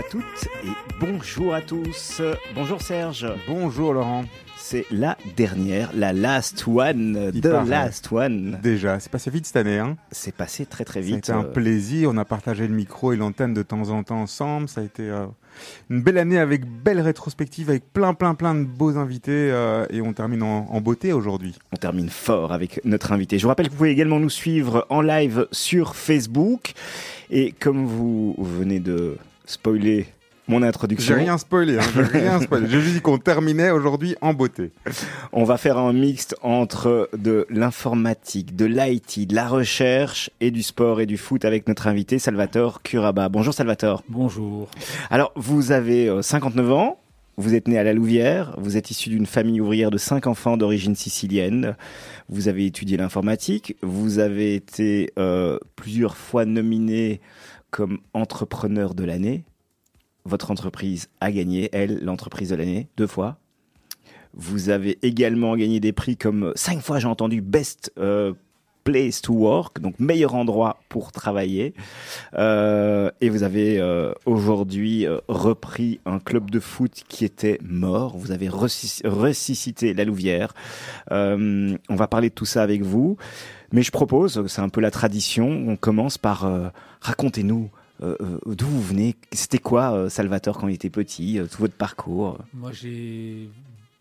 à toutes et bonjour à tous. Bonjour Serge. Bonjour Laurent. C'est la dernière, la last one, Il the paraît. last one. Déjà, c'est passé vite cette année. Hein C'est passé très très vite. été un Euh, plaisir. On a partagé le micro et l'antenne de temps en temps ensemble. Ça a été euh, une belle année avec belle rétrospective, avec plein plein plein de beaux invités. euh, et on termine en, en beauté aujourd'hui. On termine fort avec notre invité. Je vous rappelle que vous pouvez également nous suivre en live sur Facebook. Et comme vous venez de spoiler mon introduction, J'ai rien spoilé. Hein, j'ai rien spoilé. J'ai juste dit qu'on terminait aujourd'hui en beauté. on va faire un mixte entre de l'informatique, de l'IT, de la recherche et du sport et du foot avec notre invité Salvatore Curaba. Bonjour Salvatore. Bonjour. Alors, vous avez euh, 59 ans, vous êtes né à la Louvière, vous êtes issu d'une famille ouvrière de cinq enfants d'origine sicilienne, vous avez étudié l'informatique, vous avez été euh, plusieurs fois nominé comme entrepreneur de l'année. Votre entreprise a gagné, elle, l'entreprise de l'année, deux fois. Vous avez également gagné des prix comme cinq fois, j'ai entendu, Best euh, Place to Work, donc meilleur endroit pour travailler. Euh, et vous avez euh, aujourd'hui repris un club de foot qui était mort. Vous avez ressus- ressuscité la Louvière. On va parler de tout ça avec vous. Mais je propose, c'est un peu la tradition, on commence par racontez-nous euh, euh, d'où vous venez. C'était quoi euh, Salvatore quand il était petit, tout votre parcours? Moi, j'ai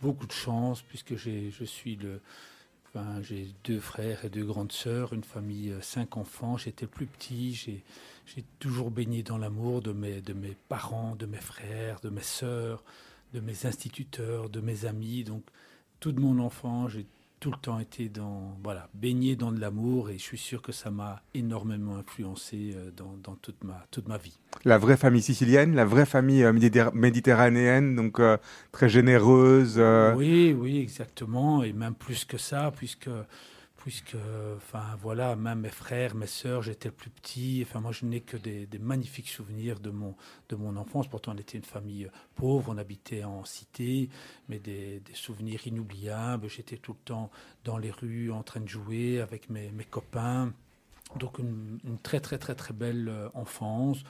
beaucoup de chance puisque je suis le. Enfin, j'ai deux frères et deux grandes sœurs, une famille, cinq enfants. J'étais plus petit. J'ai, j'ai toujours baigné dans l'amour de mes, de mes parents, de mes frères, de mes sœurs, de mes instituteurs, de mes amis. Donc, toute mon enfance, j'ai tout le temps été dans, voilà, baigné dans de l'amour et je suis sûr que ça m'a énormément influencé euh, dans, dans toute, ma, toute ma vie. La vraie famille sicilienne, la vraie famille euh, méditer- méditerranéenne, donc euh, très généreuse. euh, Oui, oui, exactement, et même plus que ça, puisque, puisque, enfin voilà, même mes frères, mes sœurs, j'étais le plus petit. Enfin, moi, je n'ai que des, magnifiques souvenirs de mon, de mon enfance. Pourtant, on était une famille pauvre, on habitait en cité, mais des, des souvenirs inoubliables. J'étais tout le temps dans les rues, en train de jouer avec mes, mes copains. Donc, une, une très, très, très, très belle euh, enfance.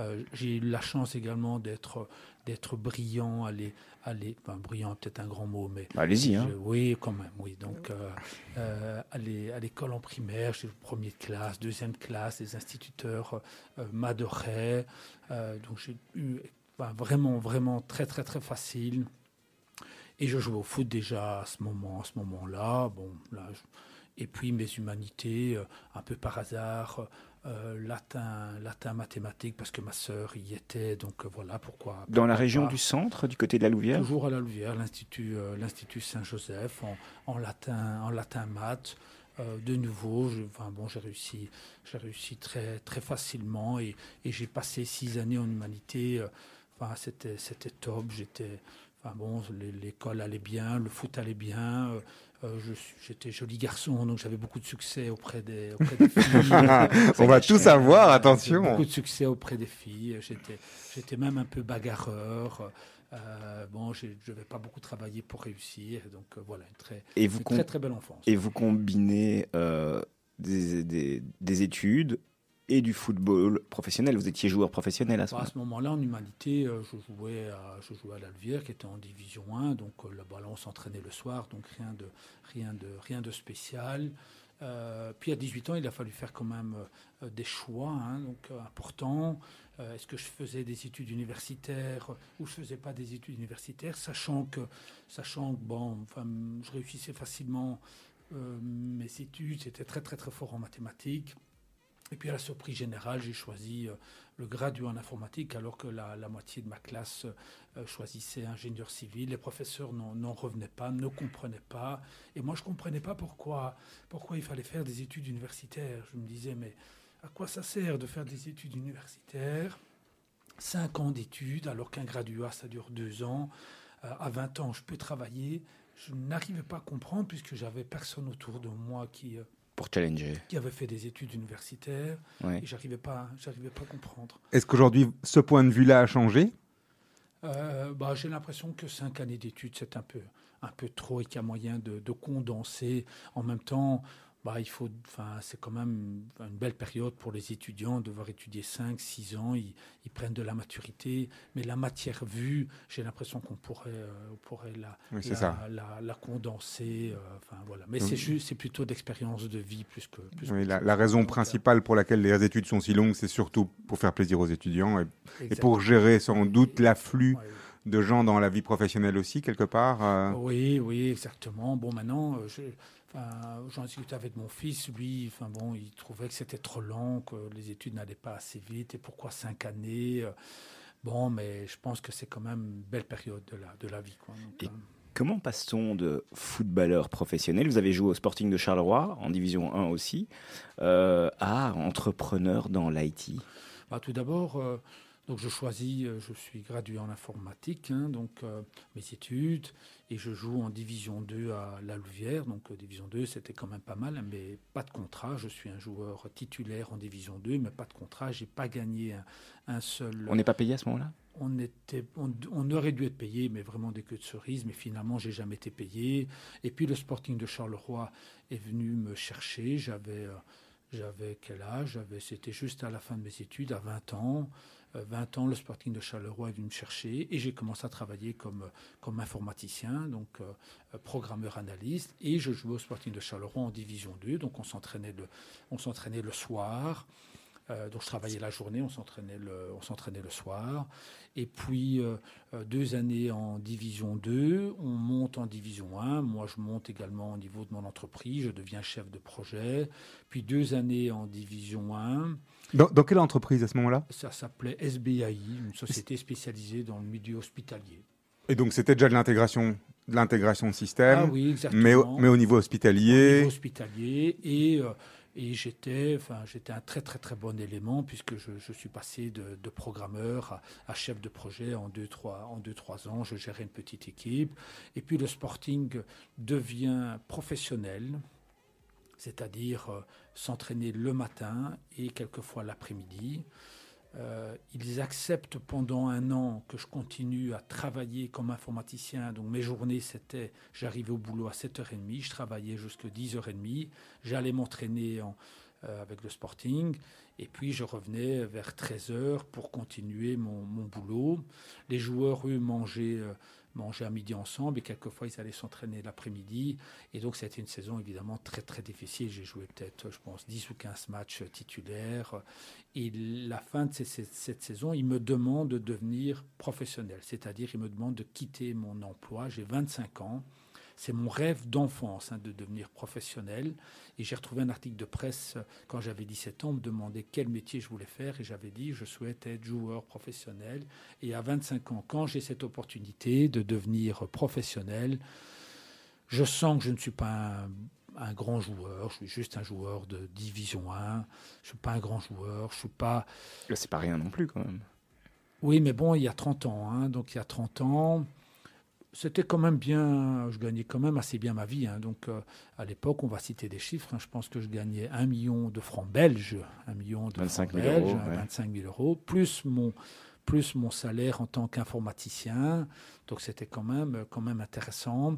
Euh, j'ai eu la chance également d'être d'être brillant, aller, aller, enfin, brillant, peut-être un grand mot, mais Allez-y. Hein. oui, quand même, oui. Donc, euh, euh, aller à l'école en primaire, premier de classe, deuxième classe, les instituteurs euh, m'adoraient. Donc, j'ai eu enfin, vraiment, vraiment très, très, très facile. Et je jouais au foot déjà à ce moment, à ce moment-là. Bon, là, je- et puis mes humanités, un peu par hasard, euh, latin, latin, mathématiques, parce que ma sœur y était. Donc euh, voilà pourquoi. Dans la région du centre, du côté de la Louvière Toujours à la Louvière, l'Institut euh, l'Institut Saint-Joseph, en, en latin, en latin maths. Euh, de nouveau, je- enfin, bon, j'ai réussi, j'ai réussi très, très facilement et, et j'ai passé six années en humanité. Enfin, c'était, c'était top. J'étais, enfin bon, l'é- l'école allait bien, le foot allait bien. Euh, j'étais joli garçon, donc j'avais beaucoup de succès auprès des, auprès des filles. On va tout savoir, attention. Beaucoup de succès auprès des filles. J'étais, même un peu bagarreur. Euh, bon, je ne vais pas beaucoup travailler pour réussir. Donc euh, voilà, une très, Et vous, une com- très très belle enfance. et vous combinez euh, des, des- des études et du football professionnel. Vous étiez joueur professionnel à ce à moment-là. ce moment-là, en humanité, euh, je jouais à, je jouais à l'Alvière, qui était en division 1. Donc euh, là-bas, là, on s'entraînait le soir, donc rien de, rien de, rien de spécial. Euh, puis à 18 ans, il a fallu faire quand même euh, des choix hein, donc, euh, importants. Est-ce que je faisais des études universitaires ou je faisais pas des études universitaires, sachant que, sachant que bon, enfin, je réussissais facilement mes études, j'étais très très très fort en mathématiques. Et puis à la surprise générale, j'ai choisi euh, le graduat en informatique alors que la, moitié de ma classe euh, choisissait ingénieur civil. Les professeurs n'en n'en revenaient pas, ne comprenaient pas. Et moi, je ne comprenais pas pourquoi, pourquoi il fallait faire des études universitaires. Je me disais, mais à quoi ça sert de faire des études universitaires? Cinq ans d'études alors qu'un graduat, ça dure deux ans. Euh, à 20 ans, je peux travailler. Je n'arrivais pas à comprendre puisque j'avais personne autour de moi qui... Pour challenger. qui avait fait des études universitaires Ouais. et j'arrivais pas, j'arrivais pas à comprendre. Est-ce qu'aujourd'hui, ce point de vue-là a changé? Euh, bah, j'ai l'impression que cinq années d'études c'est un peu, un peu trop et qu'il y a moyen de, de condenser. En même temps, bah, il faut, enfin, c'est quand même une belle période pour les étudiants, devoir étudier 5, 6 ans, ils, ils, prennent de la maturité, mais la matière vue, j'ai l'impression qu'on pourrait, euh, pourrait la, la, la, la, condenser, euh, enfin voilà. Mais c'est juste, c'est plutôt d'expérience de vie plus que. Plus oui, la, raison principale pour laquelle les études sont si longues, c'est surtout pour faire plaisir aux étudiants et, et pour gérer sans doute l'afflux. de gens dans la vie professionnelle aussi, quelque part euh. Oui, oui, exactement. Bon, maintenant, je, j'en discutais avec mon fils, lui, enfin bon, il trouvait que c'était trop long, que les études n'allaient pas assez vite, et pourquoi cinq années euh. Bon, mais je pense que c'est quand même une belle période de la, de la vie. Quoi. et euh. comment passe-t-on de footballeur professionnel, vous avez joué au Sporting de Charleroi, en Division 1 aussi, euh, à entrepreneur dans l'IT bah, Tout d'abord... Donc je choisis, je suis gradué en informatique, hein, donc mes études, et je joue en division 2 à La Louvière. Donc euh, division 2, c'était quand même pas mal, mais pas de contrat. Je suis un joueur titulaire en division 2, mais pas de contrat. J'ai pas gagné un, seul. On n'est pas payé à ce moment-là? On, était, on, aurait dû être payé, mais vraiment des queues de cerises. Mais finalement, j'ai jamais été payé. Et puis le Sporting de Charleroi est venu me chercher. J'avais, euh, j'avais quel âge? C'était juste à la fin de mes études, à 20 ans. 20 euh, ans, le Sporting de Charleroi est venu me chercher et j'ai commencé à travailler comme, comme informaticien, donc euh, programmeur analyste, et je jouais au Sporting de Charleroi en Division 2, donc on s'entraînait le, on s'entraînait le soir. Euh, donc je travaillais la journée, on s'entraînait le, on s'entraînait le soir. Et puis deux années en division 2, on monte en division 1. Moi, je monte également au niveau de mon entreprise, je deviens chef de projet. Puis deux années en division 1. Dans, quelle entreprise à ce moment-là? Ça s'appelait SBAI, une société spécialisée dans le milieu hospitalier. Et donc c'était déjà de l'intégration de l'intégration de système, ah oui, exactement. Mais, au, mais au niveau hospitalier. Au niveau hospitalier et, euh, et j'étais, enfin, j'étais un très très très bon élément puisque je, je suis passé de, de programmeur à, à, chef de projet en deux trois en deux trois ans. Je gérais une petite équipe et puis le Sporting devient professionnel c'est-à-dire euh, s'entraîner le matin et quelquefois l'après-midi. Euh, ils acceptent pendant un an que je continue à travailler comme informaticien. Donc mes journées, c'était, j'arrivais au boulot à 7h30, je travaillais jusqu'à 10h30, j'allais m'entraîner euh, avec le Sporting, et puis je revenais vers 13h pour continuer mon, boulot. Les joueurs, eux, mangeaient manger à midi ensemble et quelquefois ils allaient s'entraîner l'après-midi. Et donc été une saison évidemment très très difficile. J'ai joué peut-être, je pense, 10 ou 15 matchs titulaires. Et la fin de cette, cette saison, il me demande de devenir professionnel, c'est-à-dire il me demande de quitter mon emploi. J'ai 25 ans. C'est mon rêve d'enfance hein, de devenir professionnel. Et j'ai retrouvé un article de presse euh, quand j'avais 17 ans, on me demandait quel métier je voulais faire. Et j'avais dit, je souhaite être joueur professionnel. Et à 25 ans, quand j'ai cette opportunité de devenir professionnel, je sens que je ne suis pas un, grand joueur, je suis juste un joueur de division 1. Je ne suis pas un grand joueur, je suis pas. C'est pas rien non plus quand même. Oui, mais bon, il y a 30 ans. Hein, donc il y a 30 ans, c'était quand même bien, je gagnais quand même assez bien ma vie. Hein. Donc euh, à l'époque, on va citer des chiffres. Hein. Je pense que je gagnais un million de francs belges, un million de 25 000 euros, 25 000 euros, plus mon plus mon salaire en tant qu'informaticien. Donc c'était quand même quand même intéressant.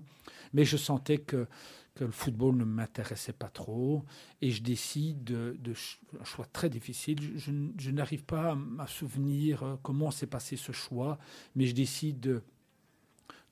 Mais je sentais que que le football ne m'intéressait pas trop et je décide de, de un choix très difficile. Je, je n'arrive pas à, à souvenir euh, comment s'est passé ce choix, mais je décide de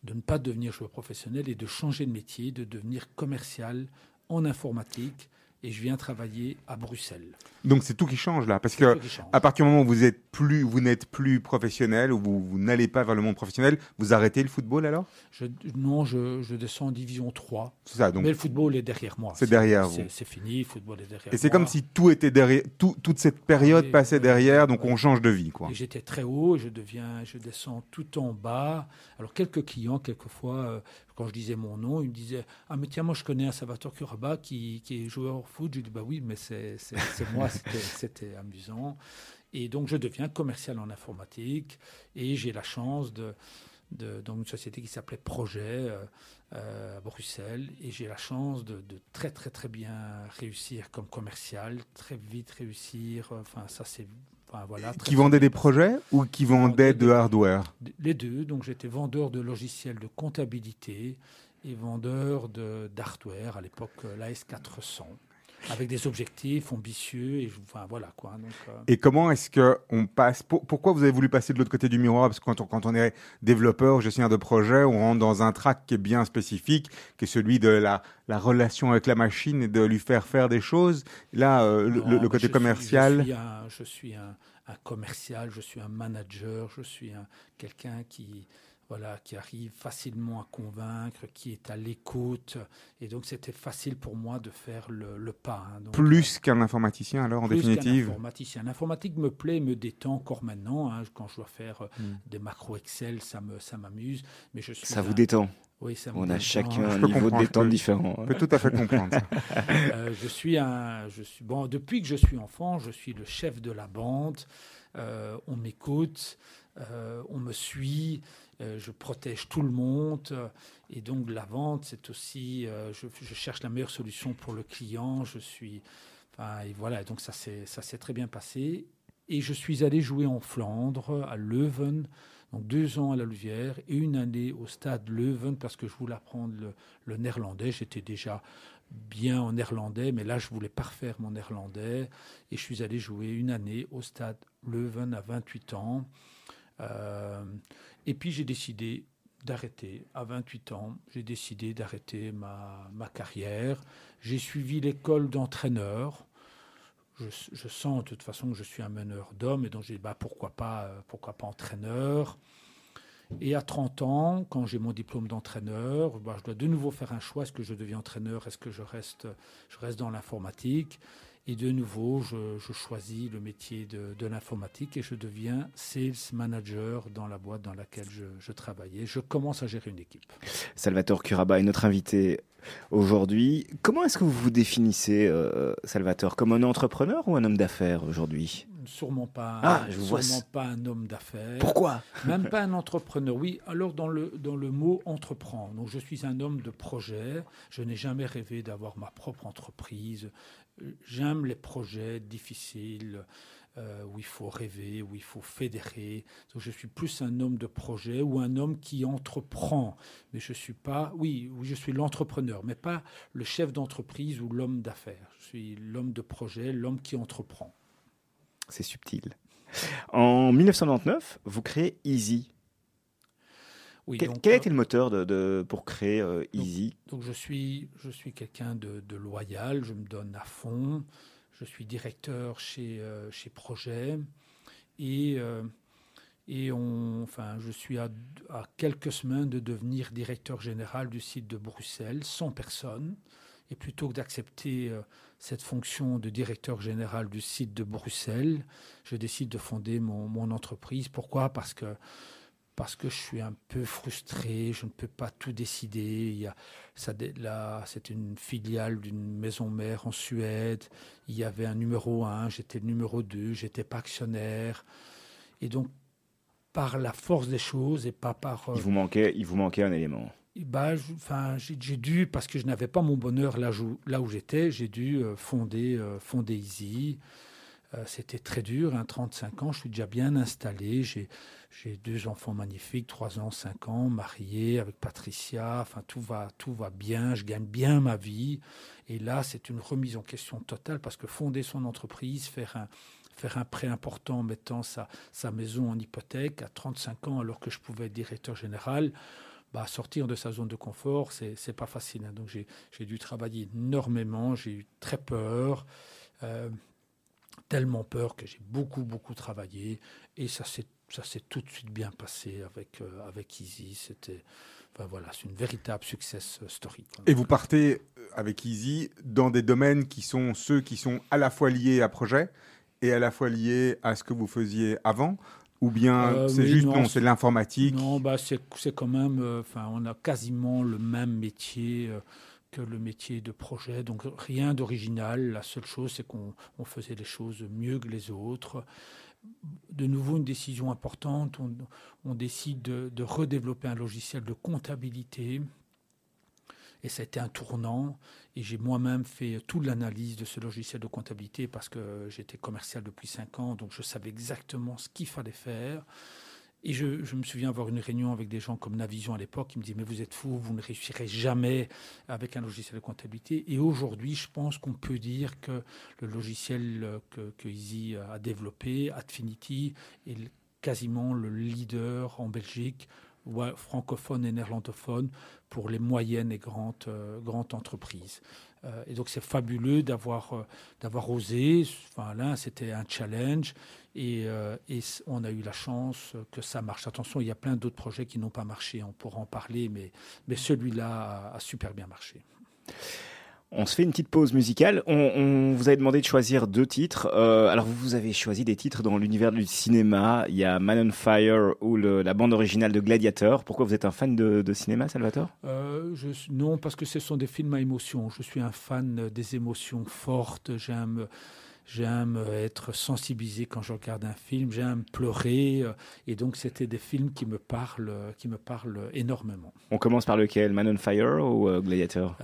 de ne pas devenir joueur professionnel et de changer de métier, de devenir commercial en informatique et je viens travailler à Bruxelles. Donc c'est tout qui change là, parce que à partir du moment où vous êtes plus, vous n'êtes plus professionnel ou vous, vous n'allez pas vers le monde professionnel, vous arrêtez le football alors? Je, Non, je, je, descends en division 3. C'est ça. Donc mais le football est derrière moi. C'est derrière vous. C'est fini, le football est derrière. Et c'est comme si tout était derrière, tout, toute cette période passait derrière, donc on change de vie quoi. J'étais très haut, je deviens, je descends tout en bas. Alors quelques clients, quelquefois, euh, quand je disais mon nom, ils me disaient Ah, mais tiens, moi je connais un Salvatore Curaba qui, qui est joueur foot. Je dis Bah oui, mais c'est moi, c'était amusant. Et donc je deviens commercial en informatique et j'ai la chance de, de, dans une société qui s'appelait Projet euh, euh, à Bruxelles et j'ai la chance de, de, très très très bien réussir comme commercial, très vite réussir. Enfin ça c'est Enfin, voilà, qui vendait des projets ou qui vendait de hardware Les deux. Donc j'étais vendeur de logiciels de comptabilité et vendeur d'hardware, à l'époque l'AS400. Avec des objectifs ambitieux et enfin voilà quoi. Donc, euh, Et comment est-ce que on passe pour- Pourquoi vous avez voulu passer de l'autre côté du miroir? Parce que quand on, quand on est développeur, gestionnaire de projet, on rentre dans un track qui est bien spécifique, qui est celui de la, la relation avec la machine et de lui faire faire des choses. Là, euh, le- non, le, le mais côté je suis- commercial? je suis un, je suis un, un commercial, je suis un manager, je suis un quelqu'un qui voilà, qui arrive facilement à convaincre, qui est à l'écoute. Et donc, c'était facile pour moi de faire le, le pas. hein. Donc, plus qu'un informaticien, alors, en plus qu'un définitive. informaticien. L'informatique me plaît, me détend encore maintenant. hein. Quand je dois faire euh, Hmm. des macros Excel, ça me ça m'amuse. Mais je suis Ça vous détend. Oui, ça me On a chacun un peux niveau de détente différent. hein. On peut tout à fait comprendre ça. Euh, je suis un, je suis bon depuis que je suis enfant, je suis le chef de la bande. Euh, on m'écoute, euh, on me suit, euh, je protège tout le monde. euh, et donc la vente, c'est aussi, euh, je, je cherche la meilleure solution pour le client. Je suis, enfin et voilà. Donc ça s'est ça s'est très bien passé. Et je suis allé jouer en Flandre, à Leuven, donc deux ans à la Louvière et une année au stade Leuven parce que je voulais apprendre le, le néerlandais. J'étais déjà bien en néerlandais, mais là je voulais parfaire mon néerlandais et je suis allé jouer une année au stade Leuven à 28 ans. Euh, et puis j'ai décidé d'arrêter à 28 ans. J'ai décidé d'arrêter ma, ma carrière. J'ai suivi l'école d'entraîneur. Je, sens de toute façon que je suis un meneur d'hommes et donc j'ai dit bah, pourquoi, pas, euh, pourquoi pas entraîneur. Et à 30 ans, quand j'ai mon diplôme d'entraîneur, bah, je dois de nouveau faire un choix. Est-ce que je deviens entraîneur? Est-ce que je reste, je reste dans l'informatique? Et de nouveau, je, je choisis le métier de, de l'informatique et je deviens sales manager dans la boîte dans laquelle je, je travaillais. Je commence à gérer une équipe. Salvatore Curaba est notre invité aujourd'hui. Comment est-ce que vous vous définissez, euh, Salvatore, comme un entrepreneur ou un homme d'affaires aujourd'hui? Sûrement pas, Ah, je sûrement pas un homme d'affaires. Pourquoi? Même pas un entrepreneur. Oui, alors dans le, dans le mot entreprendre. Donc je suis un homme de projet. Je n'ai jamais rêvé d'avoir ma propre entreprise. J'aime les projets difficiles euh, où il faut rêver, où il faut fédérer. Donc je suis plus un homme de projet ou un homme qui entreprend. Mais je suis pas, oui je suis l'entrepreneur, mais pas le chef d'entreprise ou l'homme d'affaires. Je suis l'homme de projet, l'homme qui entreprend. C'est subtil. En 1999, vous créez Easy. Oui, Quel, donc, quel a euh, été le moteur de, de- pour créer euh, Easy? Donc je suis, je suis quelqu'un de, de loyal, je me donne à fond. Je suis directeur chez, euh, chez Projet et, euh, et on, enfin, je suis à, à quelques semaines de devenir directeur général du site de Bruxelles, sans personne. Et plutôt que d'accepter cette fonction de directeur général du site de Bruxelles, je décide de fonder mon, mon entreprise. Pourquoi? Parce que parce que je suis un peu frustré, je ne peux pas tout décider. Il y a, ça, là, c'est une filiale d'une maison mère en Suède. Il y avait un numéro 1, j'étais le numéro 2, j'étais pas actionnaire. Et donc, par la force des choses et pas par... il vous, manquait, il vous manquait un élément. bah, enfin, j'ai j'ai dû, parce que je n'avais pas mon bonheur là, où- là où j'étais, j'ai dû euh, fonder, euh, fonder Easy. Euh, C'était très dur, hein, 35 ans, je suis déjà bien installé. J'ai j'ai deux enfants magnifiques, 3 ans, 5 ans, mariés avec Patricia. Enfin, tout va, tout va bien, je gagne bien ma vie. Et là, c'est une remise en question totale parce que fonder son entreprise, faire un, faire un prêt important en mettant sa, sa maison en hypothèque à 35 ans alors que je pouvais être directeur général, bah, sortir de sa zone de confort, c'est pas facile. hein. Donc j'ai dû travailler énormément, j'ai eu très peur, euh, tellement peur que j'ai beaucoup beaucoup travaillé et ça s'est ça s'est tout de suite bien passé avec euh, avec Easy. C'était enfin voilà, c'est une véritable success story. quoi. Et vous partez euh, avec Easy dans des domaines qui sont ceux qui sont à la fois liés à projet et à la fois liés à ce que vous faisiez avant? Ou bien Euh, c'est oui, juste, non, non, c'est- c'est de l'informatique? Non, bah c'est c'est quand même, euh, enfin, on a quasiment le même métier euh, que le métier de projet, donc rien d'original. La seule chose, c'est qu'on on faisait les choses mieux que les autres. De nouveau, une décision importante. On, décide de, de redévelopper un logiciel de comptabilité. Et ça a été un tournant. Et j'ai moi-même fait toute l'analyse de ce logiciel de comptabilité parce que j'étais commercial depuis cinq ans, donc je savais exactement ce qu'il fallait faire. Et je, me souviens avoir une réunion avec des gens comme Navision à l'époque qui me disaient Mais vous êtes fou, vous ne réussirez jamais avec un logiciel de comptabilité. Et aujourd'hui, je pense qu'on peut dire que le logiciel que, que Easy a développé, Adfinity, est quasiment le leader en Belgique francophone et néerlandophone pour les moyennes et grandes, euh, grandes entreprises. Euh, et donc c'est fabuleux d'avoir euh, d'avoir osé. Enfin, là, c'était un challenge et, et, on a eu la chance que ça marche. Attention, il y a plein d'autres projets qui n'ont pas marché. On pourra en parler, mais, mais celui-là a super bien marché. On se fait une petite pause musicale. On, vous avait demandé de choisir deux titres. Euh, alors vous avez choisi des titres dans l'univers du cinéma. Il y a Man on Fire ou la bande originale de Gladiator. Pourquoi vous êtes un fan de, cinéma, Salvatore? Euh, Non, parce que ce sont des films à émotion. Je suis un fan des émotions fortes. J'aime J'aime être sensibilisé quand je regarde un film, j'aime pleurer, et donc c'était des films qui me parlent, qui me parlent énormément. On commence par lequel, Man on Fire ou euh, Gladiator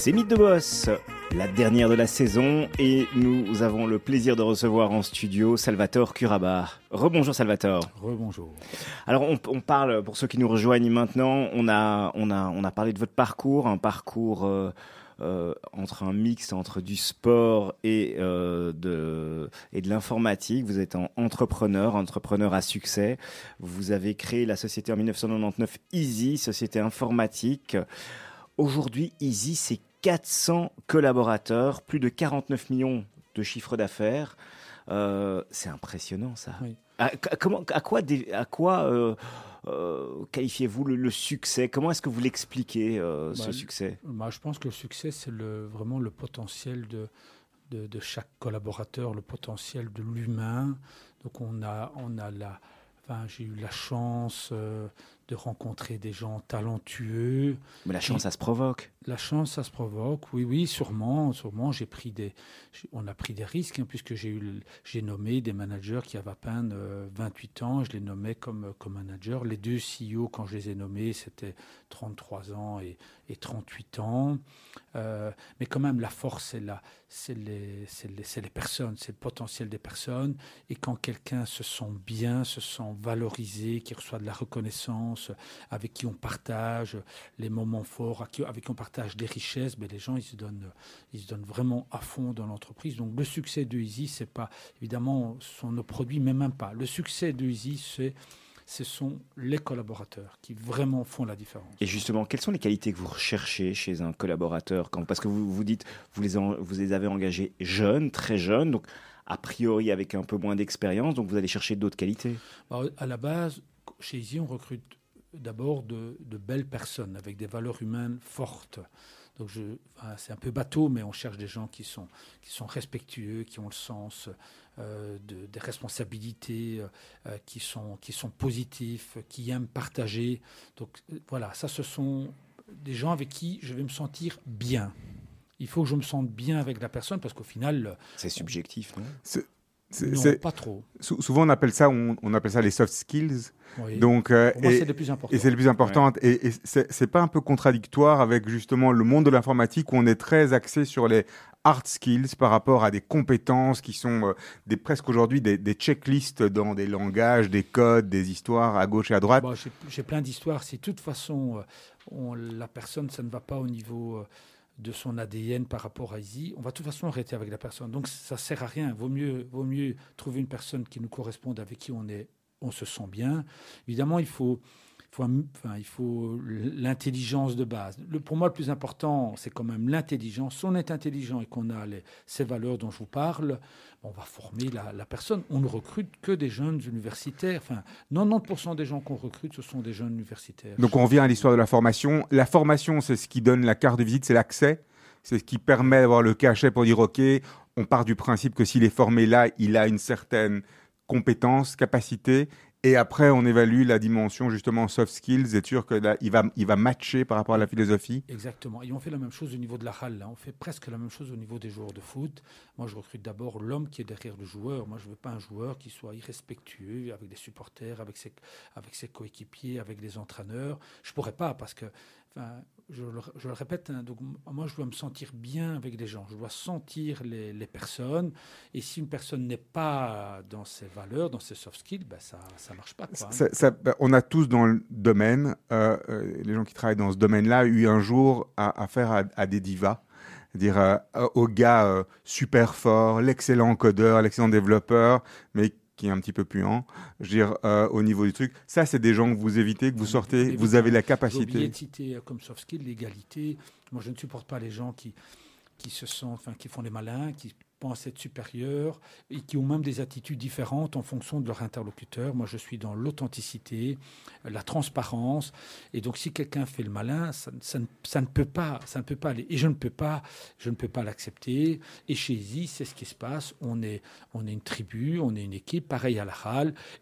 C'est Mythe de Boss, la dernière de la saison, et nous avons le plaisir de recevoir en studio Salvatore Curaba. Rebonjour Salvatore. Rebonjour. Alors on, parle, pour ceux qui nous rejoignent maintenant, on a, on a, on a parlé de votre parcours, un parcours euh, euh, entre un mix entre du sport et, euh, de, et de l'informatique. Vous êtes un entrepreneur, entrepreneur à succès. Vous avez créé la société en 1999 Easy, société informatique. Aujourd'hui, Easy, c'est 400 collaborateurs, plus de 49 millions de chiffre d'affaires. Euh, c'est impressionnant ça. À, comment, à quoi, à quoi euh, euh, qualifiez-vous le, succès? Comment est-ce que vous l'expliquez ce bah, succès? bah, Je pense que le succès, c'est le, vraiment le potentiel de, de, chaque collaborateur, le potentiel de l'humain. Donc on a, on a la, enfin, j'ai eu la chance de rencontrer des gens talentueux. Mais la chance, ça se provoque. La chance, ça se provoque, oui, oui, sûrement, sûrement. J'ai pris des, on a pris des risques, hein, puisque j'ai eu, j'ai nommé des managers qui avaient à peine 28 ans, je les nommais comme, comme managers. Les deux CEO, quand je les ai nommés, c'était 33 ans et, et 38 ans. Euh, mais quand même, la force, c'est la, c'est les, les, les, personnes, c'est le potentiel des personnes. Et quand quelqu'un se sent bien, se sent valorisé, qui reçoit de la reconnaissance, avec qui on partage les moments forts, avec qui on partage des richesses, ben les gens, ils se, donnent, ils se donnent vraiment à fond dans l'entreprise. Donc le succès de Easy, c'est pas, évidemment, sont nos produits, mais même pas. Le succès de Easy, c'est ce sont les collaborateurs qui vraiment font la différence. Et justement, quelles sont les qualités que vous recherchez chez un collaborateur quand, Parce que vous vous dites, vous les, vous les avez engagés jeunes, très jeunes, donc a priori avec un peu moins d'expérience, donc vous allez chercher d'autres qualités? Bah, À la base, chez Easy, on recrute d'abord de, de, belles personnes avec des valeurs humaines fortes. Donc c'est un peu bateau, mais on cherche des gens qui sont, qui sont respectueux, qui ont le sens euh, de, des responsabilités, euh, qui, sont, qui sont positifs, qui aiment partager. Donc voilà, ça ce sont des gens avec qui je vais me sentir bien. Il faut que je me sente bien avec la personne parce qu'au final... C'est subjectif, non? Non, pas trop. Souvent, on appelle ça, on, appelle ça les soft skills. Donc, euh, et c'est le plus important. Et c'est le plus important. Et, et c'est pas un peu contradictoire avec justement le monde de l'informatique où on est très axé sur les hard skills par rapport à des compétences qui sont euh, des, presque aujourd'hui des, checklists dans des langages, des codes, des histoires à gauche et à droite. J'ai plein d'histoires. Si de toute façon, euh, on, la personne, ça ne va pas au niveau de son ADN par rapport à Izzy, on va de toute façon arrêter avec la personne. Donc ça sert à rien. Vaut mieux, vaut mieux trouver une personne qui nous corresponde, avec qui on est, on se sent bien. Évidemment, il faut, il faut l'intelligence de base. Pour moi, le plus important, c'est quand même l'intelligence. Si on est intelligent et qu'on a ces valeurs dont je vous parle, on va former la, personne. On ne recrute que des jeunes universitaires. Enfin, 90% des gens qu'on recrute, ce sont des jeunes universitaires. Donc on revient à l'histoire de la formation. La formation, c'est ce qui donne la carte de visite, c'est l'accès. C'est ce qui permet d'avoir le cachet pour dire, OK, on part du principe que s'il est formé là, il a une certaine compétence, capacité, et après, on évalue la dimension justement soft skills, être sûr qu'il va, il va matcher par rapport à la philosophie. Exactement. Et on fait la même chose au niveau de la halle. Là. On fait presque la même chose au niveau des joueurs de foot. Moi, je recrute d'abord l'homme qui est derrière le joueur. Moi, je ne veux pas un joueur qui soit irrespectueux avec des supporters, avec ses, avec ses coéquipiers, avec les entraîneurs. Je ne pourrais pas parce que Je, le, répète, hein, moi je dois me sentir bien avec les gens, je dois sentir les, personnes, et si une personne n'est pas dans ses valeurs, dans ses soft skills, ben ça ne marche pas. Hein. ben, on a tous dans le domaine, euh, euh, les gens qui travaillent dans ce domaine-là, eu un jour affaire à, à, des divas dire euh, au gars super fort, l'excellent codeur, l'excellent développeur, mais qui est un petit peu puant, je veux dire, euh, au niveau du truc. Ça, c'est des gens que vous évitez, que vous sortez, vous avez la capacité. J'ai citer comme soft skill l'égalité. Moi, je ne supporte pas les gens qui, qui se sont, enfin, qui font les malins, qui pensent être supérieurs et qui ont même des attitudes différentes en fonction de leur interlocuteur. Moi, je suis dans l'authenticité, la transparence. Et donc, si quelqu'un fait le malin, ça, ne peut pas, ça ne peut pas aller. Et je ne peux pas, je ne peux pas l'accepter. Et chez Easy, c'est ce qui se passe. On est, on est une tribu, on est une équipe, pareil à la.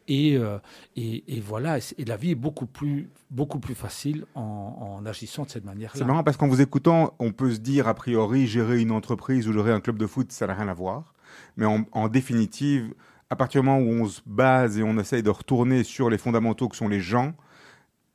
Et, euh, et, et, voilà. Et la vie est beaucoup plus, beaucoup plus facile en, en agissant de cette manière-là. C'est marrant parce qu'en vous écoutant, on peut se dire a priori, gérer une entreprise ou gérer un club de foot, ça n'a rien à voir. Mais en, définitive, à partir du moment où on se base et on essaye de retourner sur les fondamentaux que sont les gens,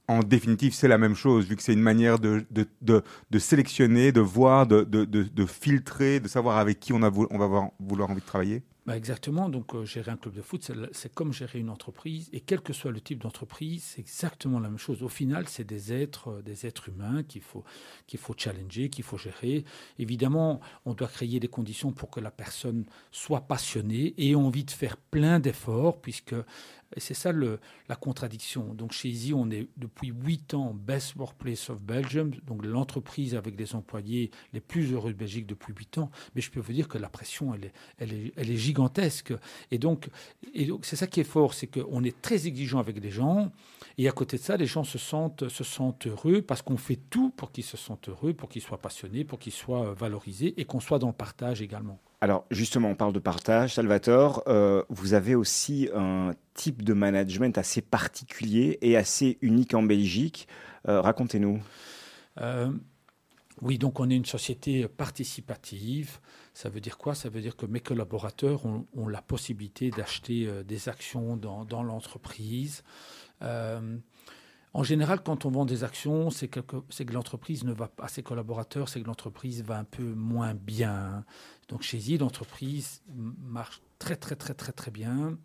en définitive, c'est la même chose, vu que c'est une manière de, de, de, sélectionner, de voir, de, de, filtrer, de savoir avec qui on, a, on va avoir, vouloir envie de travailler. Bah exactement. Donc, euh, gérer un club de foot, c'est comme gérer une entreprise. Et quel que soit le type d'entreprise, c'est exactement la même chose. Au final, c'est des êtres, euh, des êtres humains qu'il faut, qu'il faut challenger, qu'il faut gérer. Évidemment, on doit créer des conditions pour que la personne soit passionnée et ait envie de faire plein d'efforts, puisque et c'est ça le, la contradiction. Donc chez Easy, on est depuis 8 ans Best Workplace of Belgium, donc l'entreprise avec des employés les plus heureux de Belgique depuis 8 ans. Mais je peux vous dire que la pression, elle est, elle est, elle est gigantesque. Et donc, et donc c'est ça qui est fort, c'est qu'on est très exigeant avec les gens. Et à côté de ça, les gens se sentent, se sentent heureux parce qu'on fait tout pour qu'ils se sentent heureux, pour qu'ils soient passionnés, pour qu'ils soient valorisés et qu'on soit dans le partage également. Alors justement, on parle de partage. Salvatore, euh, vous avez aussi un type de management assez particulier et assez unique en Belgique. Euh, racontez-nous. oui, donc on est une société participative. Ça veut dire quoi? Ça veut dire que mes collaborateurs ont, ont la possibilité d'acheter des actions dans, dans l'entreprise. En général, quand on vend des actions, c'est que, l'entreprise ne va pas, à ses collaborateurs, c'est que l'entreprise va un peu moins bien. Donc chez I, l'entreprise marche très très très très très bien.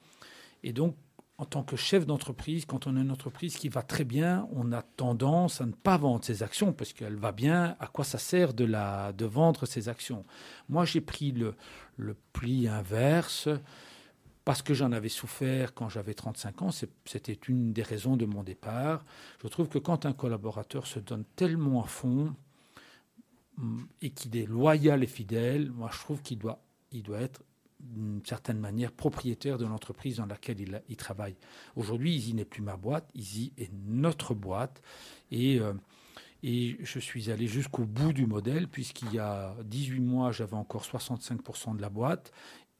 Et donc, en tant que chef d'entreprise, quand on a une entreprise qui va très bien, on a tendance à ne pas vendre ses actions parce qu'elle va bien. À quoi ça sert de, la, de vendre ses actions? Moi, j'ai pris le pli inverse parce que j'en avais souffert quand j'avais 35 ans, c'était une des raisons de mon départ. Je trouve que quand un collaborateur se donne tellement à fond mm, et qu'il est loyal et fidèle, moi je trouve qu'il doit, il doit être d'une certaine manière propriétaire de l'entreprise dans laquelle il, il travaille. Aujourd'hui, Easy n'est plus ma boîte, Easy est notre boîte. Et, euh, et je suis allé jusqu'au bout du modèle, puisqu'il y a 18 mois, j'avais encore 65% de la boîte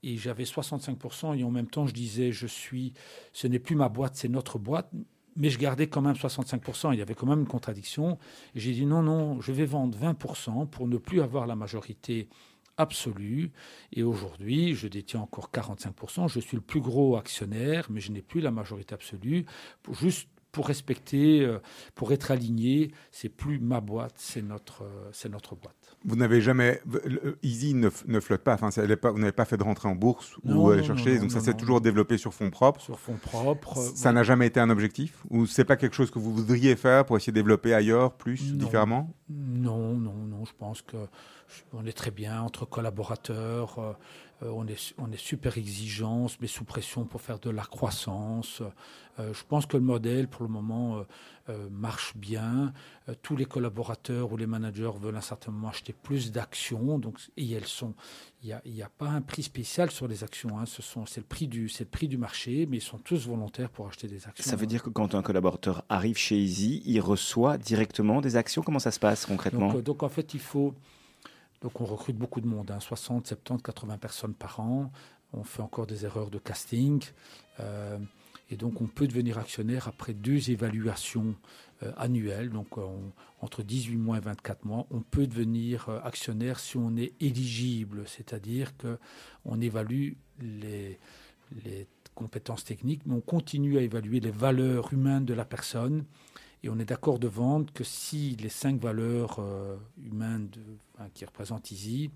et j'avais 65% et en même temps je disais je suis ce n'est plus ma boîte c'est notre boîte mais je gardais quand même 65%, il y avait quand même une contradiction. J'ai dit non, non, je vais vendre 20% pour ne plus avoir la majorité absolue. Et aujourd'hui, je détiens encore 45%. Je suis le plus gros actionnaire, mais je n'ai plus la majorité absolue. Juste pour respecter, euh, pour être aligné, c'est plus ma boîte, c'est notre, euh, c'est notre boîte. Vous n'avez jamais, Easy ne, ne flotte pas, enfin, pas, vous n'avez pas fait de rentrée en bourse ou aller chercher, donc ça s'est toujours développé sur fonds propres. Sur fonds propres. Ça n'a jamais été un objectif Ou c'est pas quelque chose que vous voudriez faire pour essayer de développer ailleurs, plus, différemment? Non, non, non, je pense que on est très bien entre collaborateurs. Euh, euh, on, est, super exigeant, mais sous pression pour faire de la croissance. Euh, je pense que le modèle, pour le moment, marche bien. tous les collaborateurs ou les managers veulent un certain moment acheter plus d'actions. Et elles sont. Il n'y a, pas un prix spécial sur les actions. Hein. Ce sont, c'est le prix du, c'est le prix du marché, mais ils sont tous volontaires pour acheter des actions. Ça veut dire que quand un collaborateur arrive chez Easy, il reçoit directement des actions? Comment ça se passe concrètement? Donc, donc en fait, il faut donc on recrute beaucoup de monde, 60, 70, 80 personnes par an. On fait encore des erreurs de casting. Euh, et donc on peut devenir actionnaire après deux évaluations euh, annuelles, donc entre 18 mois et 24 mois. On peut devenir euh, actionnaire si on est éligible, c'est-à-dire qu'on évalue les, les compétences techniques, mais on continue à évaluer les valeurs humaines de la personne et on est d'accord de vendre que si les cinq valeurs euh, humaines qui représentent Easy,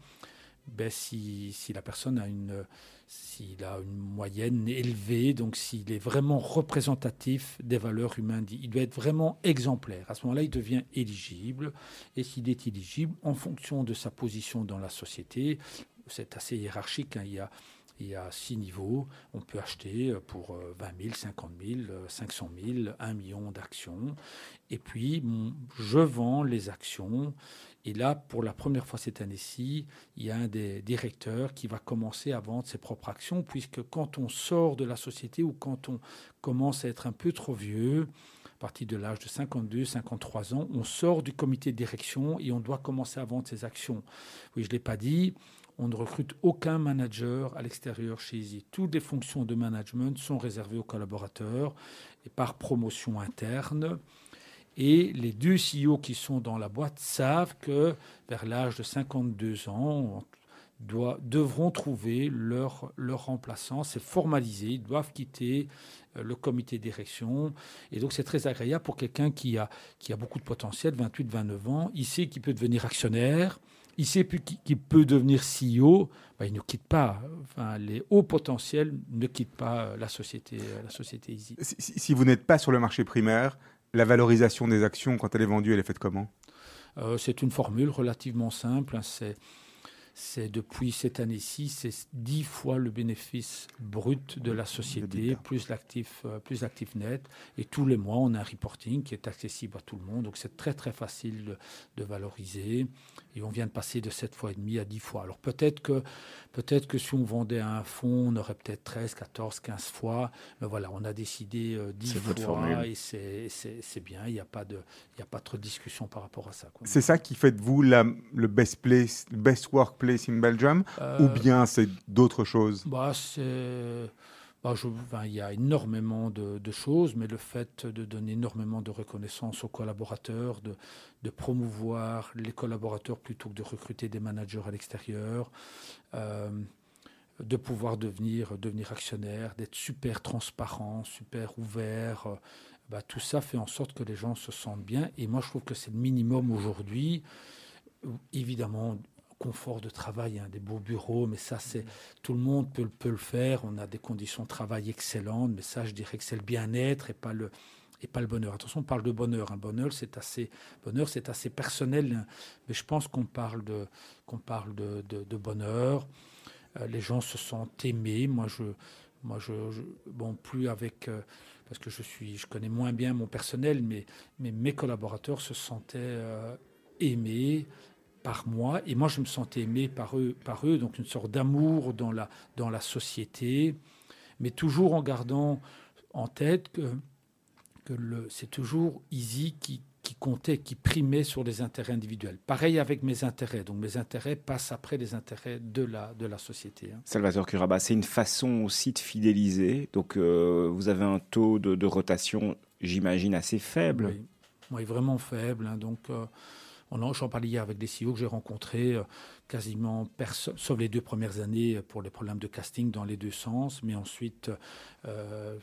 ben si, si, la personne a une, s'il a une moyenne élevée, donc s'il est vraiment représentatif des valeurs humaines, il doit être vraiment exemplaire. À ce moment-là, il devient éligible. Et s'il est éligible, en fonction de sa position dans la société, c'est assez hiérarchique. Hein, il y a il y a six niveaux. On peut acheter euh, pour 20 000, 50 000, 500 000, 1 million d'actions. Et puis, je vends les actions. Et là, pour la première fois cette année-ci, il y a un des directeurs qui va commencer à vendre ses propres actions, puisque quand on sort de la société ou quand on commence à être un peu trop vieux, à partir de l'âge de 52, 53 ans, on sort du comité de direction et on doit commencer à vendre ses actions. Oui, je ne l'ai pas dit, on ne recrute aucun manager à l'extérieur chez Easy. Toutes les fonctions de management sont réservées aux collaborateurs et par promotion interne. Et les deux CEO qui sont dans la boîte savent que vers l'âge de 52 ans, doit, devront trouver leur, leur remplaçant. C'est formalisé, ils doivent quitter euh, le comité de direction. Et donc c'est très agréable pour quelqu'un qui a, qui a beaucoup de potentiel, 28-29 ans. Il sait qu'il peut devenir actionnaire il sait plus qui, peut devenir CEO, ben, il ne quitte pas. Enfin, les hauts potentiels ne quittent pas la société, la société Easy. Si, vous n'êtes pas sur le marché primaire, la valorisation des actions, quand elle est vendue, elle est faite comment? Euh, C'est une formule relativement simple. Hein. c'est c'est depuis cette année-ci, c'est dix fois le bénéfice brut de la société, plus l'actif, euh, plus l'actif net. Et tous les mois, on a un reporting qui est accessible à tout le monde. Donc c'est très très facile de, valoriser. Et on vient de passer de 7 fois et demi à 10 fois. Alors peut-être que, peut-être que si on vendait un fonds, on aurait peut-être 13, 14, 15 fois. Mais voilà, on a décidé 10 euh, fois et c'est bien. Il n'y a, pas de, il a pas trop de discussion par rapport à ça. C'est ça qui fait de vous la, le best, place, best workplace in Belgium? Ou euh, bien c'est d'autres choses? bah, C'est bah, il y a énormément de, choses, mais le fait de donner énormément de reconnaissance aux collaborateurs, de, promouvoir les collaborateurs plutôt que de recruter des managers à l'extérieur, euh, de pouvoir devenir, devenir actionnaire, d'être super transparent, super ouvert, euh, bah, tout ça fait en sorte que les gens se sentent bien. Et moi, je trouve que c'est le minimum aujourd'hui. Évidemment, confort de travail, hein, des beaux bureaux, mais ça, c'est tout le monde peut, le faire. On a des conditions de travail excellentes, mais ça, je dirais que c'est le bien-être et pas le et pas le bonheur. Attention, on parle de bonheur. Un bonheur, c'est assez bonheur, c'est assez personnel, hein. mais je pense qu'on parle de qu'on parle de, de, bonheur. Euh, les gens se sentent aimés. Moi, je moi, je, bon, plus avec euh, parce que je suis, je connais moins bien mon personnel, mais, mais mes collaborateurs se sentaient euh, aimés, par moi, et moi je me sentais aimé par eux, par eux donc une sorte d'amour dans la, dans la société, mais toujours en gardant en tête que, que c'est toujours Easy qui, qui comptait, qui primait sur les intérêts individuels. Pareil avec mes intérêts. Donc mes intérêts passent après les intérêts de la, de la société. Hein. Salvatore Curaba, c'est une façon aussi de fidéliser. Donc euh, vous avez un taux de, rotation, j'imagine, assez faible. Oui, vraiment faible. Hein. donc euh, J'en parlais hier avec des CEO que j'ai rencontrés, euh, quasiment personne, sauf les deux premières années pour les problèmes de casting dans les deux sens, mais ensuite, euh,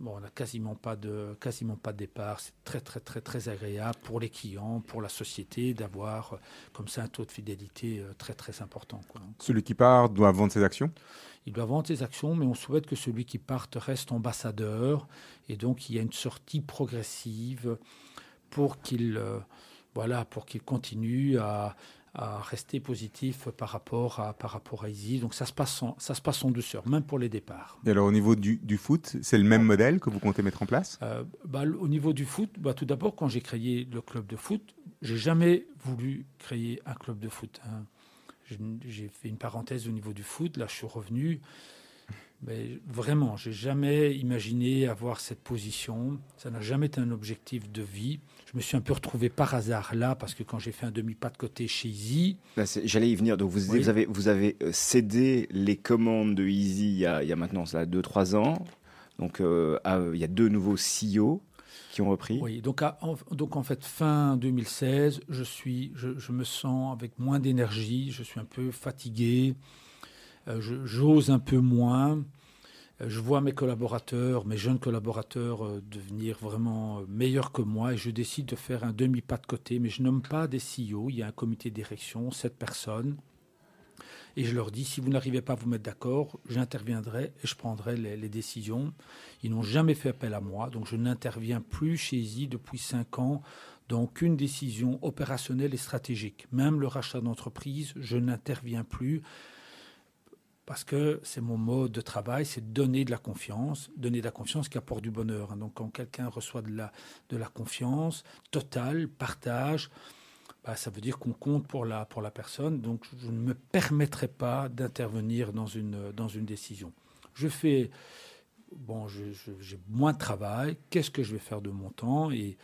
bon, on n'a quasiment pas de quasiment pas de départ. C'est très très très très agréable pour les clients, pour la société d'avoir euh, comme ça un taux de fidélité très très important. Celui qui part doit vendre ses actions? Il doit vendre ses actions, mais on souhaite que celui qui parte reste ambassadeur, et donc il y a une sortie progressive pour qu'il voilà, pour qu'il continue à, rester positif par rapport à, par rapport à Easy. Donc ça se, passe en, ça se passe en douceur, même pour les départs. Et alors au niveau du, foot, c'est le même modèle que vous comptez mettre en place? Euh, bah, Au niveau du foot, bah, tout d'abord, quand j'ai créé le club de foot, j'ai jamais voulu créer un club de foot. Hein. J'ai fait une parenthèse au niveau du foot, là je suis revenu. Mais vraiment, j'ai jamais imaginé avoir cette position. Ça n'a jamais été un objectif de vie. Je me suis un peu retrouvé par hasard là, parce que quand j'ai fait un demi-pas de côté chez Easy. J'allais y venir. Donc vous, vous, avez, vous avez euh, cédé les commandes de Easy il y a, il y a maintenant 2-3 ans. Donc euh, il y a deux nouveaux CEO qui ont repris. Oui, donc, en, donc en fait, fin 2016, je, suis, je, je me sens avec moins d'énergie, je suis un peu fatigué, j'ose un peu moins. Euh, je vois mes collaborateurs, mes jeunes collaborateurs, euh, devenir vraiment euh, meilleurs que moi et je décide de faire un demi-pas de côté. Mais je nomme pas des CEO, il y a un comité de direction, sept personnes. Et je leur dis, si vous n'arrivez pas à vous mettre d'accord, j'interviendrai et je prendrai les, décisions. Ils n'ont jamais fait appel à moi, donc je n'interviens plus chez I depuis cinq ans dans aucune décision opérationnelle et stratégique. Même le rachat d'entreprise, je n'interviens plus parce que c'est mon mode de travail, c'est donner de la confiance, donner de la confiance qui apporte du bonheur. Donc quand quelqu'un reçoit de la, de la confiance totale, partage, bah, ça veut dire qu'on compte pour la, pour la personne. Donc je ne me permettrai pas d'intervenir dans une, dans une décision. Je fais, bon, j'ai moins de travail, qu'est-ce que je vais faire de mon temps? Et,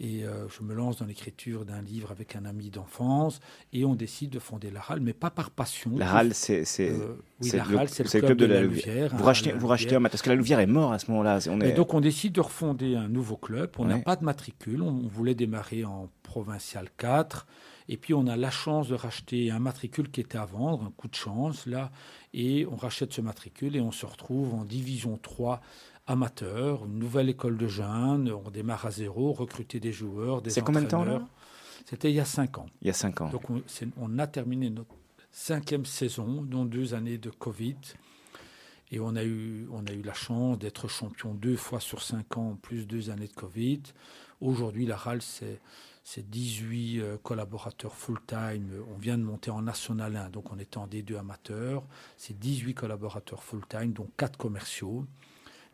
et euh, je me lance dans l'écriture d'un livre avec un ami d'enfance et on décide de fonder la RAL, mais pas par passion. La RAL, c'est euh, le, club de, la, Louvière. Vous, rachetez, vous rachetez parce que la Louvière est mort à ce moment-là. Et donc on décide de refonder un nouveau club. On n'a pas de matricule. On voulait démarrer en provincial 4. Et puis on a la chance de racheter un matricule qui était à vendre, un coup de chance là. Et on rachète ce matricule et on se retrouve en division 3 amateur, une nouvelle école de jeunes, on démarre à zéro, recruter des joueurs, des C'est combien de temps là C'était il y a cinq ans. Il y a cinq ans. Donc on, a terminé notre cinquième saison, dont deux années de Covid. Et on a eu, on a eu la chance d'être champion deux fois sur cinq ans, plus deux années de Covid. Aujourd'hui, la RAL, c'est, c'est 18 euh, collaborateurs full-time. On vient de monter en National 1, donc on était en D2 amateur. C'est 18 collaborateurs full-time, dont quatre commerciaux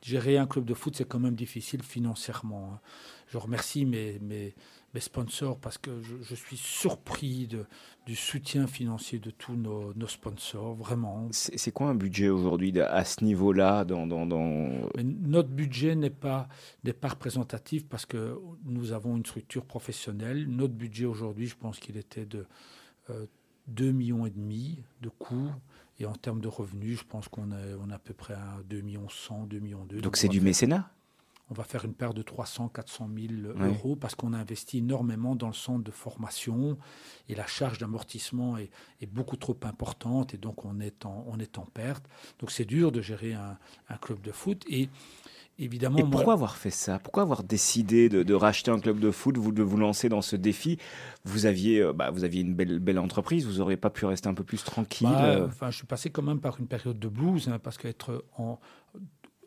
gérer un club de foot, c'est quand même difficile financièrement. Hein. Je remercie mes, mes, mes sponsors parce que je, suis surpris de, du soutien financier de tous nos, sponsors, vraiment. C'est quoi un budget aujourd'hui à ce niveau-là dans, dans, Notre budget n'est pas, pas représentatif parce que nous avons une structure professionnelle. Notre budget aujourd'hui, je pense qu'il était de 2 euh, millions et demi de coûts. Et en termes de revenus, je pense qu'on est, on a à peu près à 2 millions 100, 2 millions 2. Donc c'est du mécénat? On va faire une paire de 300, 400 000 euros parce qu'on a investi énormément dans le centre de formation et la charge d'amortissement est, beaucoup trop importante et donc on est en, on est en perte. Donc c'est dur de gérer un, club de foot et évidemment. Et pourquoi avoir fait ça? Pourquoi avoir décidé de, racheter un club de foot, vous, de vous lancer dans ce défi? Vous aviez, euh, bah, vous aviez une belle, belle entreprise, vous n'auriez pas pu rester un peu plus tranquille bah, euh? Enfin, je suis passé quand même par une période de blues hein, parce qu'être en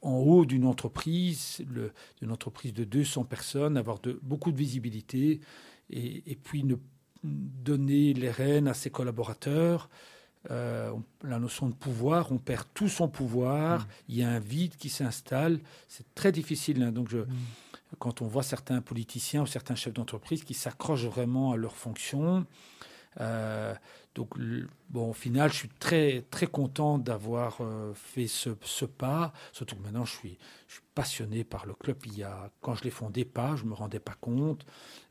en haut d'une entreprise, d'une entreprise de 200 personnes, avoir de, beaucoup de visibilité et, puis ne donner les rênes à ses collaborateurs. Euh, la notion de pouvoir, on perd tout son pouvoir, mmh. il y a un vide qui s'installe, c'est très difficile. Hein. donc je, mmh. quand on voit certains politiciens ou certains chefs d'entreprise qui s'accrochent vraiment à leurs fonctions, euh, donc, bon, au final, je suis très, très content d'avoir euh, fait ce, ce, pas. Surtout que maintenant, je suis, je suis passionné par le club. Il y a, quand je l'ai fondé pas, je me rendais pas compte.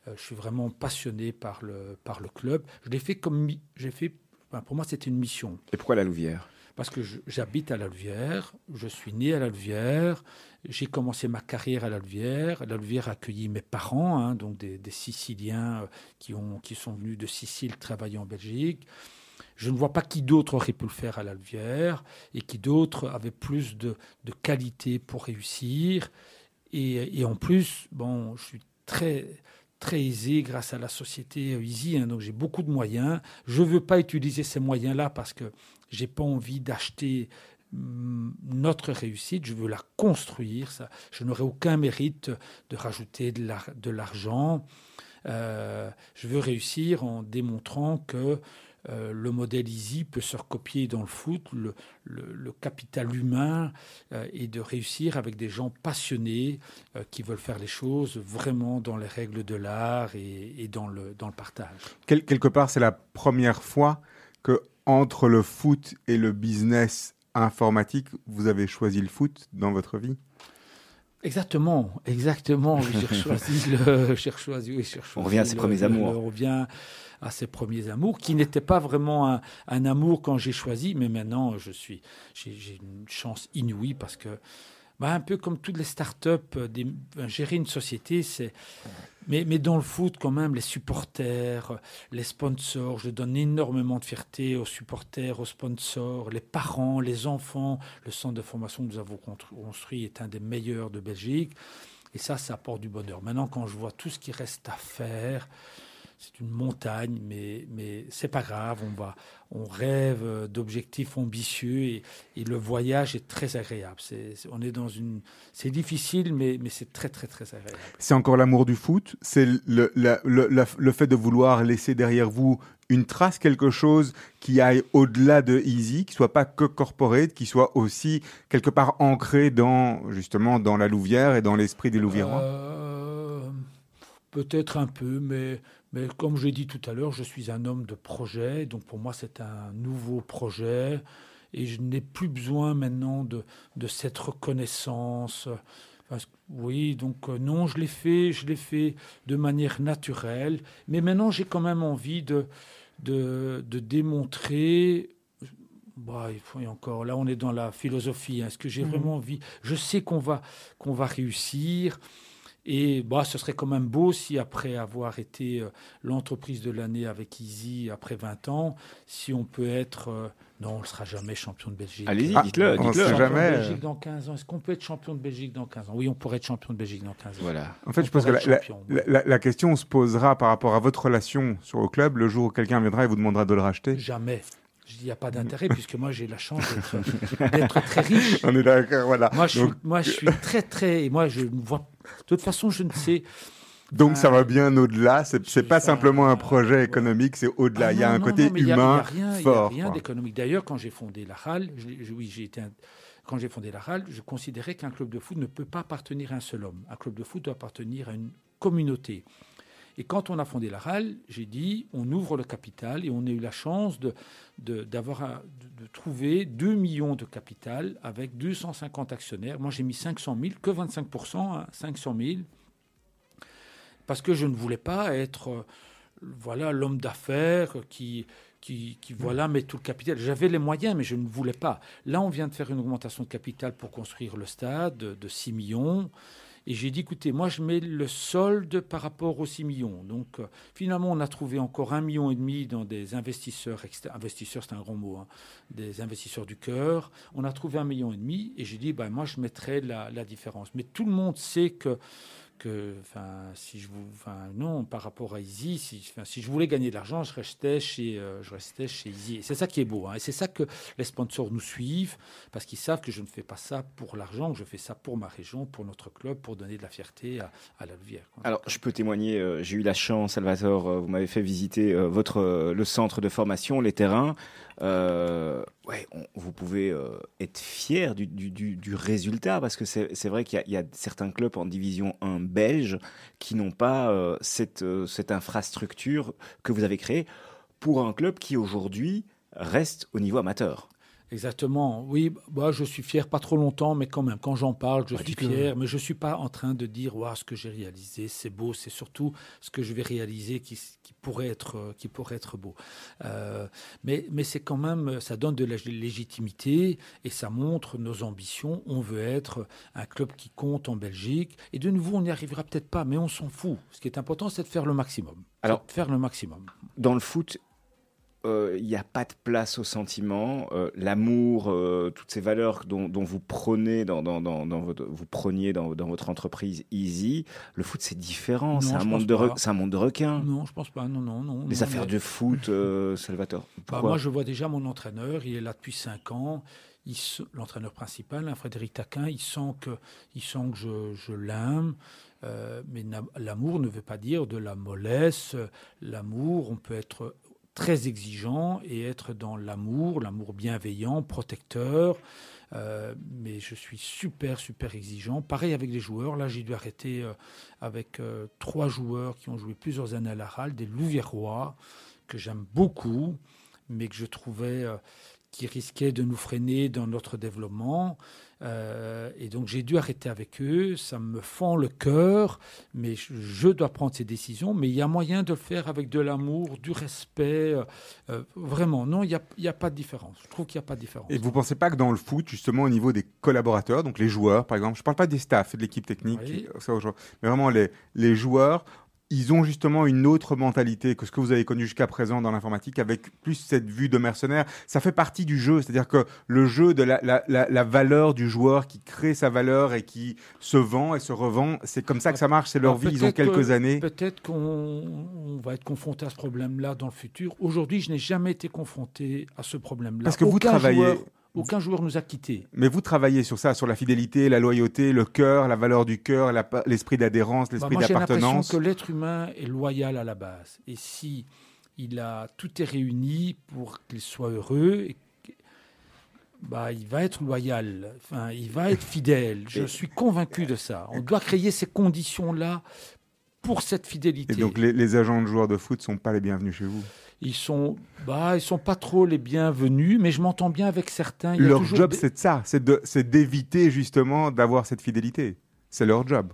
Euh, je suis vraiment passionné par le, par le club. Je l'ai fait comme, j'ai fait, pour moi, c'était une mission. Et pourquoi la Louvière? Parce que j'habite à la Louvière, je suis né à la Louvière, j'ai commencé ma carrière à la Louvière. La Louvière a accueilli mes parents, hein, donc des, Siciliens euh, qui, ont, qui sont venus de Sicile travailler en Belgique. Je ne vois pas qui d'autre aurait pu le faire à la Louvière et qui d'autre avait plus de, de, qualité pour réussir. Et, et, en plus, bon, je suis très très aisé grâce à la société Easy, hein, donc j'ai beaucoup de moyens. Je ne veux pas utiliser ces moyens-là parce que j'ai pas envie d'acheter hum, notre réussite, je veux la construire. Ça, je n'aurai aucun mérite de rajouter de l'argent. Euh, je veux réussir en démontrant que euh, le modèle Easy peut se recopier dans le foot, le, capital humain, euh, et de réussir avec des gens passionnés euh, qui veulent faire les choses vraiment dans les règles de l'art et, dans, le, dans le partage. quelque part, c'est la première fois que entre le foot et le business informatique, vous avez choisi le foot dans votre vie? Exactement, exactement. J'ai choisi le, j'ai choisi, On revient à ses premiers amours. On revient à ses premiers amours, qui n'étaient pas vraiment un, amour quand j'ai choisi, mais maintenant je suis, j'ai une chance inouïe parce que, bah, un peu comme toutes les startups, des, gérer une société, c'est mais, mais, dans le foot, quand même, les supporters, les sponsors, je donne énormément de fierté aux supporters, aux sponsors, les parents, les enfants. Le centre de formation que nous avons construit est un des meilleurs de Belgique. Et ça, ça apporte du bonheur. Maintenant, quand je vois tout ce qui reste à faire, c'est une montagne, mais, mais c'est pas grave. On, va, on rêve d'objectifs ambitieux et, et, le voyage est très agréable. C'est, on est dans une, c'est difficile, mais, mais c'est très, très, très agréable. C'est encore l'amour du foot. C'est le, le, le, le, fait de vouloir laisser derrière vous une trace, quelque chose qui aille au-delà de Easy, qui soit pas que corporate, qui soit aussi quelque part ancré dans, justement, dans la Louvière et dans l'esprit des Louviérois? Euh, peut-être un peu, mais mais comme je l'ai dit tout à l'heure, je suis un homme de projet, donc pour moi c'est un nouveau projet et je n'ai plus besoin maintenant de, de cette reconnaissance. oui, donc euh, non, je l'ai fait, je l'ai fait de manière naturelle, mais maintenant j'ai quand même envie de, de, de démontrer bah, il faut encore. Là, on est dans la philosophie. Est-ce que j'ai mmh. vraiment envie? Je sais qu'on va qu'on va réussir. Et bah, ce serait quand même beau si, après avoir été euh, l'entreprise de l'année avec Easy après 20 ans, si on peut être. Euh, non, on ne sera jamais champion de Belgique. Allez-y, dites-le. on ne sera jamais. De Belgique dans 15 ans. Est-ce qu'on peut être champion de Belgique dans 15 ans? Oui, on pourrait être champion de Belgique dans 15 ans. Voilà. En fait, je pense que la, la, question se posera par rapport à votre relation sur le club le jour où quelqu'un viendra et vous demandera de le racheter? Jamais. Je dis, il n'y a pas d'intérêt, puisque moi, j'ai la chance d'être très riche. On est d'accord, voilà. Moi, je, suis, moi, je suis très, très. Et moi, je ne vois. De toute façon, je ne sais. Donc ça va bien au-delà. C'est pas simplement un projet économique, c'est au-delà. Ah il y a un côté humain fort. Il n'y a rien d'économique. D'ailleurs, quand j'ai fondé la HAL, oui, j'ai été. Quand j'ai fondé la HAL, je considérais qu'un club de foot ne peut pas appartenir à un seul homme. Un club de foot doit appartenir à une communauté. Et quand on a fondé la RAL, j'ai dit, on ouvre le capital et on a eu la chance de, d'avoir de, trouver 2 millions de capital avec 250 actionnaires. Moi, j'ai mis 500 000, que 25% 500 000, parce que je ne voulais pas être euh, voilà l'homme d'affaires qui, qui, qui, voilà, met tout le capital. J'avais les moyens, mais je ne voulais pas. Là, on vient de faire une augmentation de capital pour construire le stade de 6 millions. Et j'ai dit, écoutez, moi, je mets le solde par rapport aux 6 millions. Donc, euh, finalement, on a trouvé encore un million et demi dans des investisseurs, investisseurs, c'est un grand mot, hein, des investisseurs du cœur. On a trouvé un million et demi, et j'ai dit, ben, moi, je mettrai la différence. Mais tout le monde sait que enfin, si je vous, enfin, non, par rapport à Easy, si, si je voulais gagner de l'argent, je restais chez, euh, je restais chez Easy. c'est ça qui est beau, hein. et c'est ça que les sponsors nous suivent, parce qu'ils savent que je ne fais pas ça pour l'argent, que je fais ça pour ma région, pour notre club, pour donner de la fierté à, la Louvière. Alors, je peux témoigner, euh, j'ai eu la chance, Salvatore, euh, vous m'avez fait visiter votre, le centre de formation, les terrains. Euh, ouais, vous pouvez euh, être fier du, du, du, résultat parce que c'est vrai qu'il y, y, a certains clubs en division 1 belge qui n'ont pas euh, cette, cette infrastructure que vous avez créée pour un club qui aujourd'hui reste au niveau amateur. Exactement. Oui, bah, je suis fier, pas trop longtemps, mais quand même, quand j'en parle, je suis fier. Mais je ne suis pas en train de dire, wow, ce que j'ai réalisé, c'est beau. C'est surtout ce que je vais réaliser qui, qui pourrait, être, qui pourrait être beau. Euh, mais mais c'est quand même, ça donne de la légitimité et ça montre nos ambitions. On veut être un club qui compte en Belgique. Et de nouveau, on n'y arrivera peut-être pas, mais on s'en fout. Ce qui est important, c'est de faire le maximum. Alors, faire le maximum. Dans le foot, il euh, n'y a pas de place au sentiment, euh, l'amour, euh, toutes ces valeurs dont, vous prenez dans, dans, dans, votre, vous preniez dans, votre entreprise Easy. Le foot, c'est différent. C'est un, monde de un monde de requins. Non, je pense pas. Non, non, non. Les affaires de foot, Salvatore. Bah, moi, je vois déjà mon entraîneur. Il est là depuis 5 ans. L'entraîneur principal, hein, Frédéric Taquin, il sent que, il sent que je, je l'aime. mais l'amour ne veut pas dire de la mollesse. L'amour, on peut être très exigeant et être dans l'amour, l'amour bienveillant, protecteur. Euh, mais je suis super, super exigeant. Pareil avec les joueurs. Là, j'ai dû arrêter euh, avec euh, trois joueurs qui ont joué plusieurs années à la RAL, des Louviérois, que j'aime beaucoup, mais que je trouvais qui risquaient de nous freiner dans notre développement. Euh, et donc j'ai dû arrêter avec eux, ça me fend le cœur, mais je, dois prendre ces décisions, mais il y a moyen de le faire avec de l'amour, du respect, euh, euh, vraiment, non, il n'y a, y a, pas de différence, je trouve qu'il n'y a pas de différence. Et vous ne pensez pas que dans le foot, justement au niveau des collaborateurs, donc les joueurs par exemple, je ne parle pas des staffs et de l'équipe technique, mais vraiment les, les joueurs, ils ont justement une autre mentalité que ce que vous avez connu jusqu'à présent dans l'informatique, avec plus cette vue de mercenaire. Ça fait partie du jeu, c'est-à-dire que le jeu de la, la, la, valeur du joueur qui crée sa valeur et qui se vend et se revend, c'est comme ça que ça marche, c'est leur vie, ils ont quelques années. Peut-être qu'on va être confronté à ce problème-là dans le futur. Aujourd'hui, je n'ai jamais été confronté à ce problème-là. Parce que vous travaillez... Aucun joueur nous a quittés. Mais vous travaillez sur ça, sur la fidélité, la loyauté, le cœur, la valeur du cœur, l'esprit d'adhérence, bah, l'esprit d'appartenance. J'ai l'impression que l'être humain est loyal à la base. Et si il a tout est réuni pour qu'il soit heureux, bah, il va être loyal, enfin, il va être fidèle. Je suis convaincu de ça. On doit créer ces conditions-là pour cette fidélité. Et donc les, les agents de joueurs de foot ne sont pas les bienvenus chez vous? Ils sont, bah, ils sont pas trop les bienvenus, mais je m'entends bien avec certains. leur job, c'est de ça, c'est d'éviter justement d'avoir cette fidélité. C'est leur job.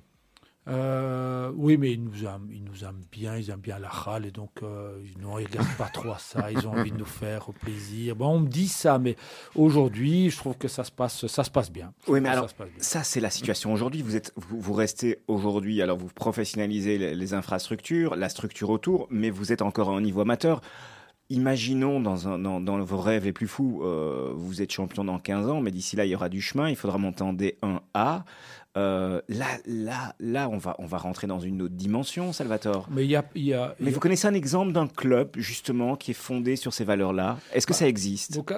Euh, oui, mais ils nous, aiment, ils nous aiment bien, ils aiment bien la râle, et donc euh, ils ne regardent pas trop à ça, ils ont envie de nous faire plaisir. Bon, on me dit ça, mais aujourd'hui, je trouve que ça se passe, ça se passe bien. Oui, mais alors, ça, c'est la situation aujourd'hui. Vous, êtes, vous, restez aujourd'hui, alors vous professionnalisez les, infrastructures, la structure autour, mais vous êtes encore à un niveau amateur. Imaginons dans, un, dans, vos rêves les plus fous, euh, vous êtes champion dans 15 ans, mais d'ici là, il y aura du chemin, il faudra monter en D1A. Euh, là, là, là, on va, on va rentrer dans une autre dimension, Salvatore. Mais il y a, y a, Mais vous connaissez un exemple d'un club justement qui est fondé sur ces valeurs-là? Est-ce que bah, ça existe? donc,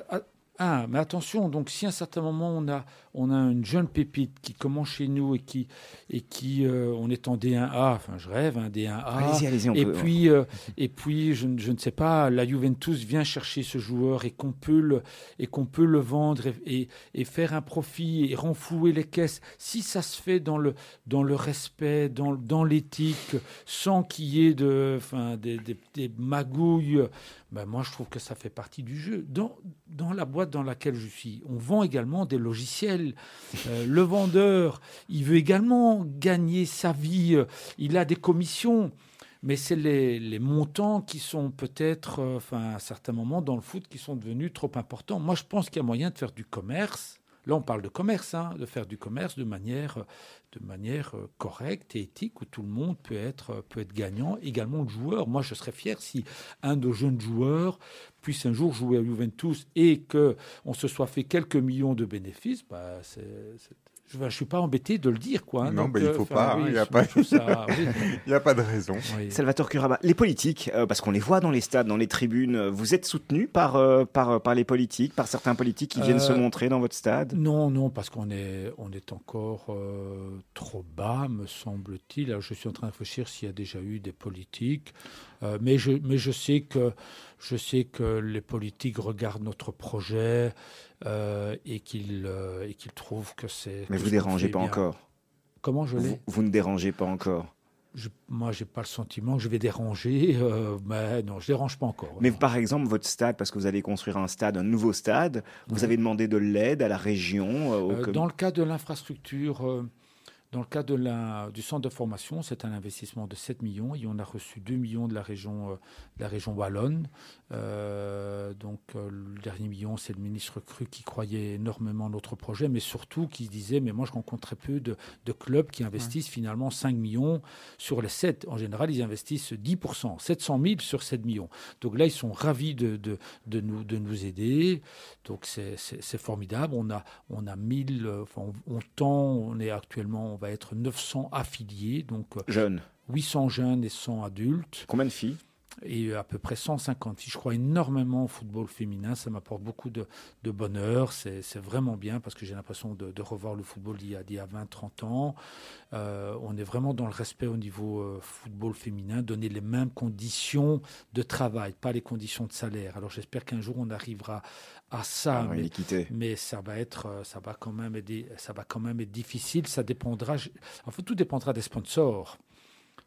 Ah, mais attention, donc si à un certain moment on a, on a une jeune pépite qui commence chez nous et qui, et qui euh, on est en D1A, enfin je rêve, un D1A. Allez-y, allez-y, on et peut- puis, euh, et puis je, ne- je ne sais pas, la Juventus vient chercher ce joueur et qu'on peut le, et qu'on peut le vendre et, et, et faire un profit et renflouer les caisses. Si ça se fait dans le, dans le respect, dans, dans l'éthique, sans qu'il y ait de, enfin, des, des, des magouilles, ben moi je trouve que ça fait partie du jeu. Dans, dans la boîte dans laquelle je suis, on vend également des logiciels. Euh, le vendeur, il veut également gagner sa vie. euh, Il a des commissions. Mais c'est les, les montants qui sont peut-être, euh, enfin, à certains moments dans le foot, qui sont devenus trop importants. Moi, je pense qu'il y a moyen de faire du commerce. Là, on parle de commerce, hein, de faire du commerce de manière, de manière euh, correcte et éthique, où tout le monde peut être, euh, peut être gagnant, également le joueur. Moi, je serais fier si un de jeunes joueurs puisse un jour jouer à Juventus et que on se soit fait quelques millions de bénéfices. Bah, c'est- je ne suis pas embêté de le dire. Quoi, hein. Non, bah, il euh, faut pas, hein, oui, il a pas- oui, n'y a pas de raison. oui. Salvatore Curaba, les politiques, euh, parce qu'on les voit dans les stades, dans les tribunes, euh, vous êtes soutenu par, euh, par, par les politiques, par certains politiques qui viennent Euh, se montrer dans votre stade? Non, non, parce qu'on est, on est encore euh, trop bas, me semble-t-il. Je suis en train de réfléchir s'il y a déjà eu des politiques, Euh, mais, je, mais je sais que je sais que les politiques regardent notre projet et qu'ils euh, et qu'ils trouvent que c'est. Mais que vous dérangez pas bien. encore. Comment je Vous, l'ai vous ne dérangez pas encore. Je- Moi, j'ai pas le sentiment que je vais déranger. euh, mais non, je dérange pas encore. Mais non. par exemple, votre stade, parce que vous allez construire un stade, un nouveau stade, vous Ouais. avez demandé de l'aide à la région euh, au Euh, dans le cas de l'infrastructure, euh, dans le cas de la, du centre de formation, c'est un investissement de 7 millions et on a reçu 2 millions de la région, euh, de la région wallonne. Euh, donc euh, le dernier million, c'est le ministre Cru qui croyait énormément à notre projet, mais surtout qui disait, mais moi je rencontre très peu de, de clubs qui investissent finalement 5 millions sur les 7. En général, ils investissent 10%, 700 000 sur 7 millions. Donc là, ils sont ravis de, de, de nous, de nous aider. Donc c'est formidable. On a, on a 1000, euh, enfin, on, on tend, on est actuellement, va être 900 affiliés, donc euh, Jeune. 800 jeunes et 100 adultes, Combien de filles? Et à peu près 150 filles. Je crois énormément au football féminin, ça m'apporte beaucoup de, de bonheur, c'est vraiment bien parce que j'ai l'impression de, de revoir le football d'il y a, d'il y a 20-30 ans. Euh, on est vraiment dans le respect au niveau euh, football féminin, donner les mêmes conditions de travail, pas les conditions de salaire. Alors j'espère qu'un jour on arrivera à ça. Ah, mais- ça va être, euh, ça va quand même être, ça va quand même être difficile. Ça dépendra, je- en fait, tout dépendra des sponsors.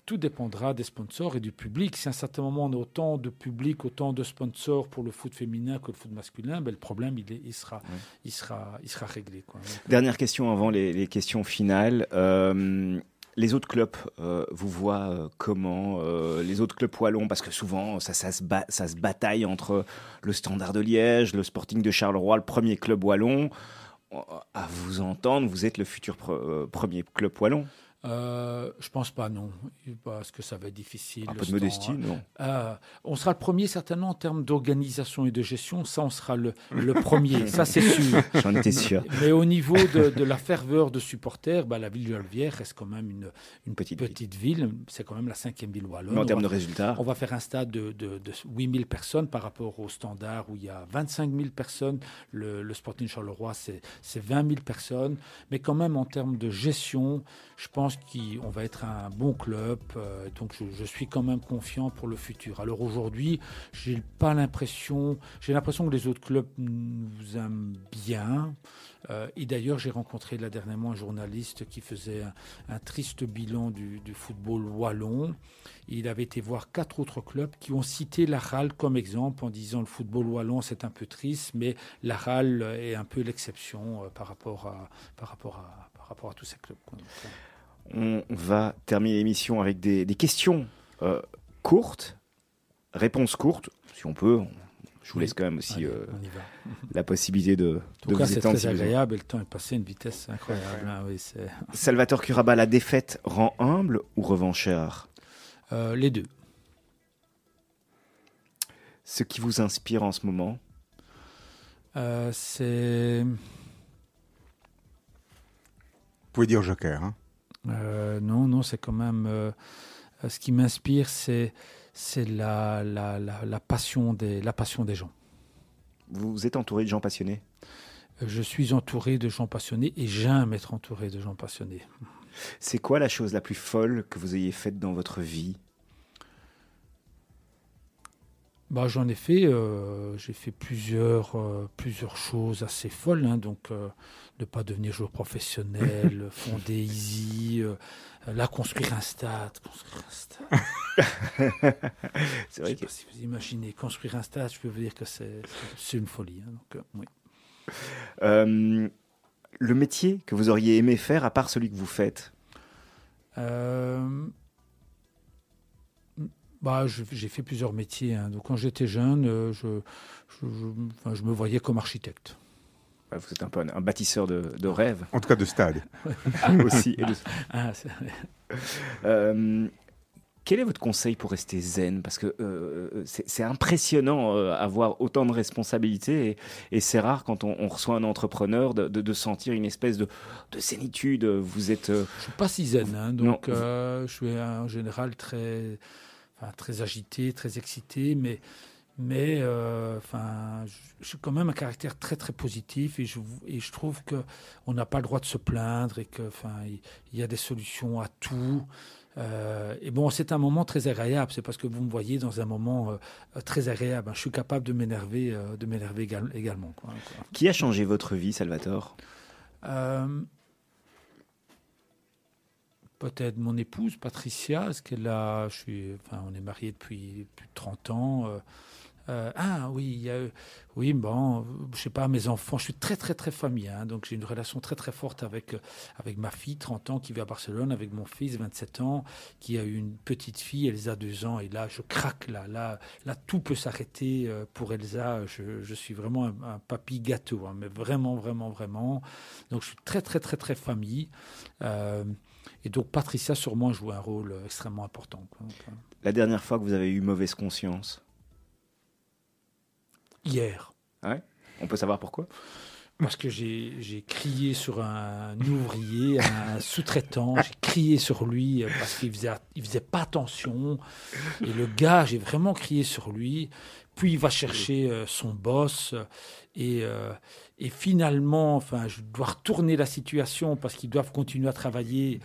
Tout dépendra des sponsors et du public. Si à un certain moment on a autant de public, autant de sponsors pour le foot féminin que le foot masculin, ben, le problème il, est- il sera, il sera, il sera réglé. Quoi. Euh, Dernière question avant les, les questions finales. Euh, les autres clubs euh, vous voient euh, comment Les autres clubs wallons? Parce que souvent, ça, ça, se ba- ça se bataille entre le Standard de Liège, le Sporting de Charleroi, le premier club wallon. À vous entendre, vous êtes le futur pre- premier club wallon. Euh, je pense pas non, parce que ça va être difficile. Un peu de modestie, non Euh, on sera le premier certainement en termes d'organisation et de gestion. Ça, on sera le, le premier. ça, c'est sûr. J'en étais sûr. Mais au niveau de, de la ferveur de supporters, bah, la ville de Alvière reste quand même une, une Petite petite, ville. ville. C'est quand même la cinquième ville wallonne. Mais en termes de résultats, on va faire un stade de, de, de 8000 personnes par rapport au standard où il y a 25 000 personnes. Le, le Sporting Charleroi, c'est c'est 20 000 personnes. Mais quand même, en termes de gestion, je pense qu'on va être un bon club. euh, donc, je, suis quand même confiant pour le futur. Alors aujourd'hui, j'ai pas l'impression, j'ai l'impression que les autres clubs nous aiment bien. Euh, et d'ailleurs, j'ai rencontré là dernièrement un journaliste qui faisait un, triste bilan du, football wallon. Il avait été voir quatre autres clubs qui ont cité la RAL comme exemple en disant le football wallon c'est un peu triste, mais la RAL est un peu l'exception euh, par rapport à tous ces clubs. On va terminer l'émission avec des, des questions euh, courtes, réponses courtes, si on peut. Je vous laisse quand même aussi allez, euh, on y va. la possibilité de, En de tout cas, vous c'est très agréable et le temps est passé à une vitesse incroyable. hein, oui, c'est Salvatore Curaba, la défaite rend humble ou revanchard? Euh, les deux. Ce qui vous inspire en ce moment? Euh, c'est Vous pouvez dire joker. Hein. Euh, non, non, c'est quand même. euh, euh, ce qui m'inspire, c'est c'est la, la, la, la passion des la passion des gens. Vous êtes entouré de gens passionnés? Je suis entouré de gens passionnés et j'aime être entouré de gens passionnés. C'est quoi la chose la plus folle que vous ayez faite dans votre vie? Bah, J'en ai fait, euh, j'ai fait plusieurs, euh, plusieurs choses assez folles. Hein, donc, euh, ne pas devenir joueur professionnel, fonder Easy, là, construire un stade. Construire un stade. c'est vrai que... si vous imaginez, construire un stade, je peux vous dire que c'est une folie. Hein, donc, oui. le métier que vous auriez aimé faire, à part celui que vous faites? Bah, j'ai fait plusieurs métiers. Hein. Donc, quand j'étais jeune, euh, je, je, je, je, me voyais comme architecte. Vous êtes un peu un, bâtisseur de, de, rêves. En tout cas, de stade. Aussi. De... Ah, euh, quel est votre conseil pour rester zen? Parce que euh, c'est impressionnant euh, avoir autant de responsabilités et, et c'est rare quand on, on, reçoit un entrepreneur de, de, de, sentir une espèce de, de zénitude. Vous êtes. Je suis pas si zen, hein, donc je suis en général très très agité, très excité, mais, mais euh, enfin, je suis quand même un caractère très très positif et je, et je trouve qu'on n'a pas le droit de se plaindre et qu'il il y a des solutions à tout. Euh, et bon, c'est un moment très agréable. C'est parce que vous me voyez dans un moment euh, très agréable. Je suis capable de m'énerver, de m'énerver également. Quoi, quoi. Qui a changé votre vie, Salvatore? Peut-être mon épouse, Patricia, ce qu'elle a, je suis, enfin, on est mariés depuis plus de 30 ans. Euh, euh, ah oui, il y a, oui, bon, je sais pas, mes enfants, je suis très très très famille, hein, donc j'ai une relation très très forte avec avec ma fille, 30 ans, qui vit à Barcelone, avec mon fils, 27 ans, qui a une petite fille, Elsa, 2 ans, et là, je craque, là, là, là, tout peut s'arrêter euh, pour Elsa. Je, suis vraiment un, papy gâteau, hein, mais vraiment, vraiment, vraiment. Donc je suis très très très très famille. Euh, et donc Patricia, moi, joue un rôle extrêmement important. La dernière fois que vous avez eu mauvaise conscience? Hier. Ouais? On peut savoir pourquoi? Parce que j'ai crié sur un ouvrier, un sous-traitant, j'ai crié sur lui parce qu'il faisait, faisait pas attention. Et le gars, j'ai vraiment crié sur lui. Puis il va chercher euh, son boss et, euh, et, finalement, enfin, je dois retourner la situation parce qu'ils doivent continuer à travailler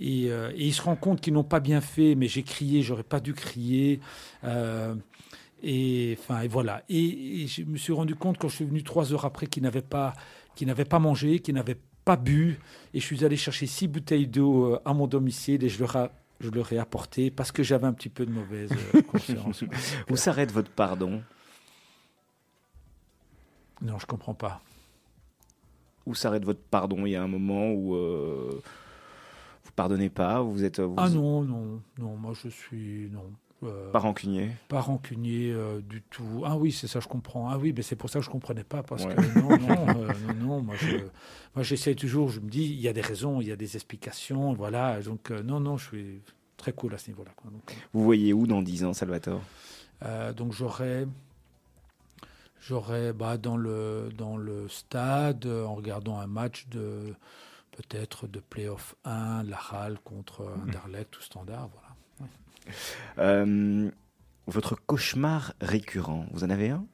et, euh, et ils se rendent compte qu'ils n'ont pas bien fait, mais j'ai crié, j'aurais pas dû crier. Et enfin, et voilà. Et, et, je me suis rendu compte quand je suis venu trois heures après qu'ils n'avaient pas, pas mangé, qu'ils n'avaient pas bu, et je suis allé chercher six bouteilles d'eau à mon domicile et je leur ai je leur ai apporté parce que j'avais un petit peu de mauvaise conscience. Où s'arrête votre pardon? Non, je comprends pas. Où s'arrête votre pardon? Il y a un moment où euh, vous pardonnez pas vous êtes vous... Ah non, non, non, moi je suis non. Euh, pas rancunier Pas rancunier euh, du tout. Ah oui, c'est ça, je comprends. Ah oui, mais c'est pour ça que je ne comprenais pas. Parce ouais. que non, non, euh, non, non, moi, je, moi j'essaie toujours, je me dis, il y a des raisons, il y a des explications, voilà. Donc, euh, non, non, je suis très cool à ce niveau-là. Donc, Vous voyez où dans 10 ans, Salvatore? Donc, j'aurais. J'aurais bah, dans, le, dans le stade, en regardant un match de peut-être de playoff 1, la Halle contre mmh. Anderlecht ou Standard, voilà. Euh, votre cauchemar récurrent, vous en avez un?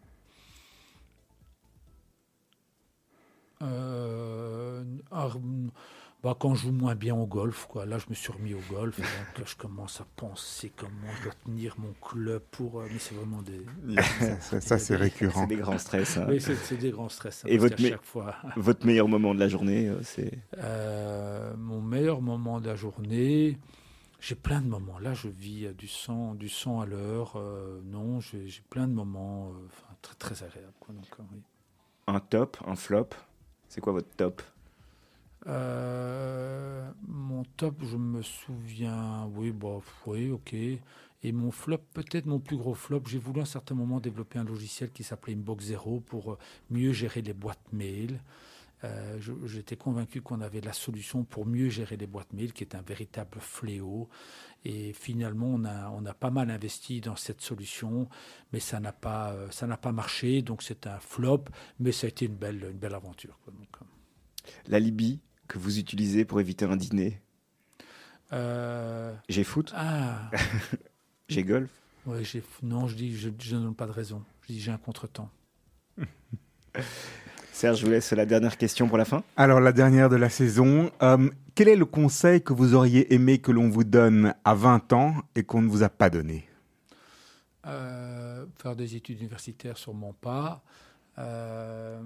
Euh, ah, bah, Quand je joue moins bien au golf, quoi. là je me suis remis au golf, donc je commence à penser comment je dois tenir mon club pour... Euh, mais c'est vraiment des... ça, ça c'est récurrent. C'est des grands stress. Hein. Oui, c'est des grands stress. Hein, Et votre, chaque fois... votre meilleur moment de la journée, c'est? Euh, Mon meilleur moment de la journée... J'ai plein de moments. Là, je vis du sang, du sang à l'heure. Euh, non, j'ai plein de moments euh, très, très agréables. Quoi, donc, euh, oui. Un top, un flop C'est quoi votre top? Mon top, je me souviens. Oui, bon, oui, ok. Et mon flop, peut-être mon plus gros flop, j'ai voulu à un certain moment développer un logiciel qui s'appelait Inbox Zero pour mieux gérer les boîtes mail. Euh, J'étais convaincu qu'on avait la solution pour mieux gérer les boîtes mail, qui est un véritable fléau. Et finalement, on a, on a pas mal investi dans cette solution, mais ça n'a pas, ça n'a pas marché. Donc c'est un flop, mais ça a été une belle, une belle aventure. Quoi. Donc, la Libye que vous utilisez pour éviter un dîner? Euh... J'ai foot Ah J'ai golf ouais, Non, je dis, je, je ne donne pas de raison. Je dis, j'ai un contretemps. Serge, je vous laisse la dernière question pour la fin. Alors, la dernière de la saison. Euh, quel est le conseil que vous auriez aimé que l'on vous donne à 20 ans et qu'on ne vous a pas donné? Euh, Faire des études universitaires, sûrement pas. Euh,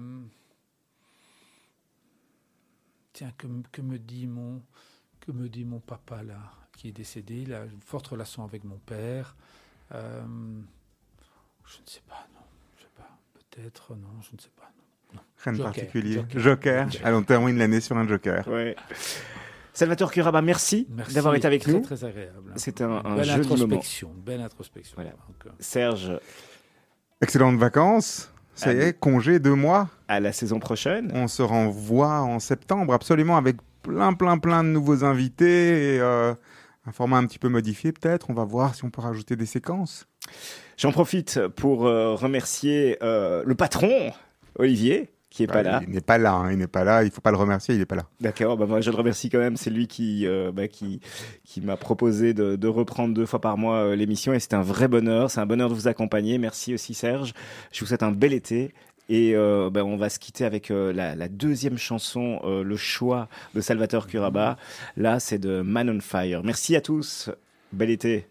tiens, que, que, me dit mon, que me dit mon papa là, qui est décédé Il a une forte relation avec mon père. je ne sais pas, non. Je sais pas. Peut-être, non, je ne sais pas. Rien de particulier. Joker. Allons, on termine l'année sur un Joker. Ouais. Salvatore Curaba, merci, d'avoir été avec nous. Très agréable. C'était un, un belle joli introspection, moment. Belle introspection. Voilà. Euh, Serge. Excellentes vacances. Ça y est, congé deux mois. À la saison prochaine. On se renvoie en septembre, absolument, avec plein, plein, plein de nouveaux invités. Et, euh, un format un petit peu modifié, peut-être. On va voir si on peut rajouter des séquences. J'en profite pour euh, remercier euh, le patron, Olivier, qui est pas Bah, là. Il n'est pas là. hein, il n'est pas là. Il faut pas le remercier. Il n'est pas là. D'accord, bah je le remercie quand même. C'est lui qui euh, bah, qui qui m'a proposé de, de reprendre deux fois par mois euh, l'émission et c'est un vrai bonheur. C'est un bonheur de vous accompagner. Merci aussi Serge. Je vous souhaite un bel été. Et euh, bah, on va se quitter avec euh, la, la deuxième chanson, euh, le choix de Salvatore Curaba. Là, c'est de Man on Fire. Merci à tous. Bel été.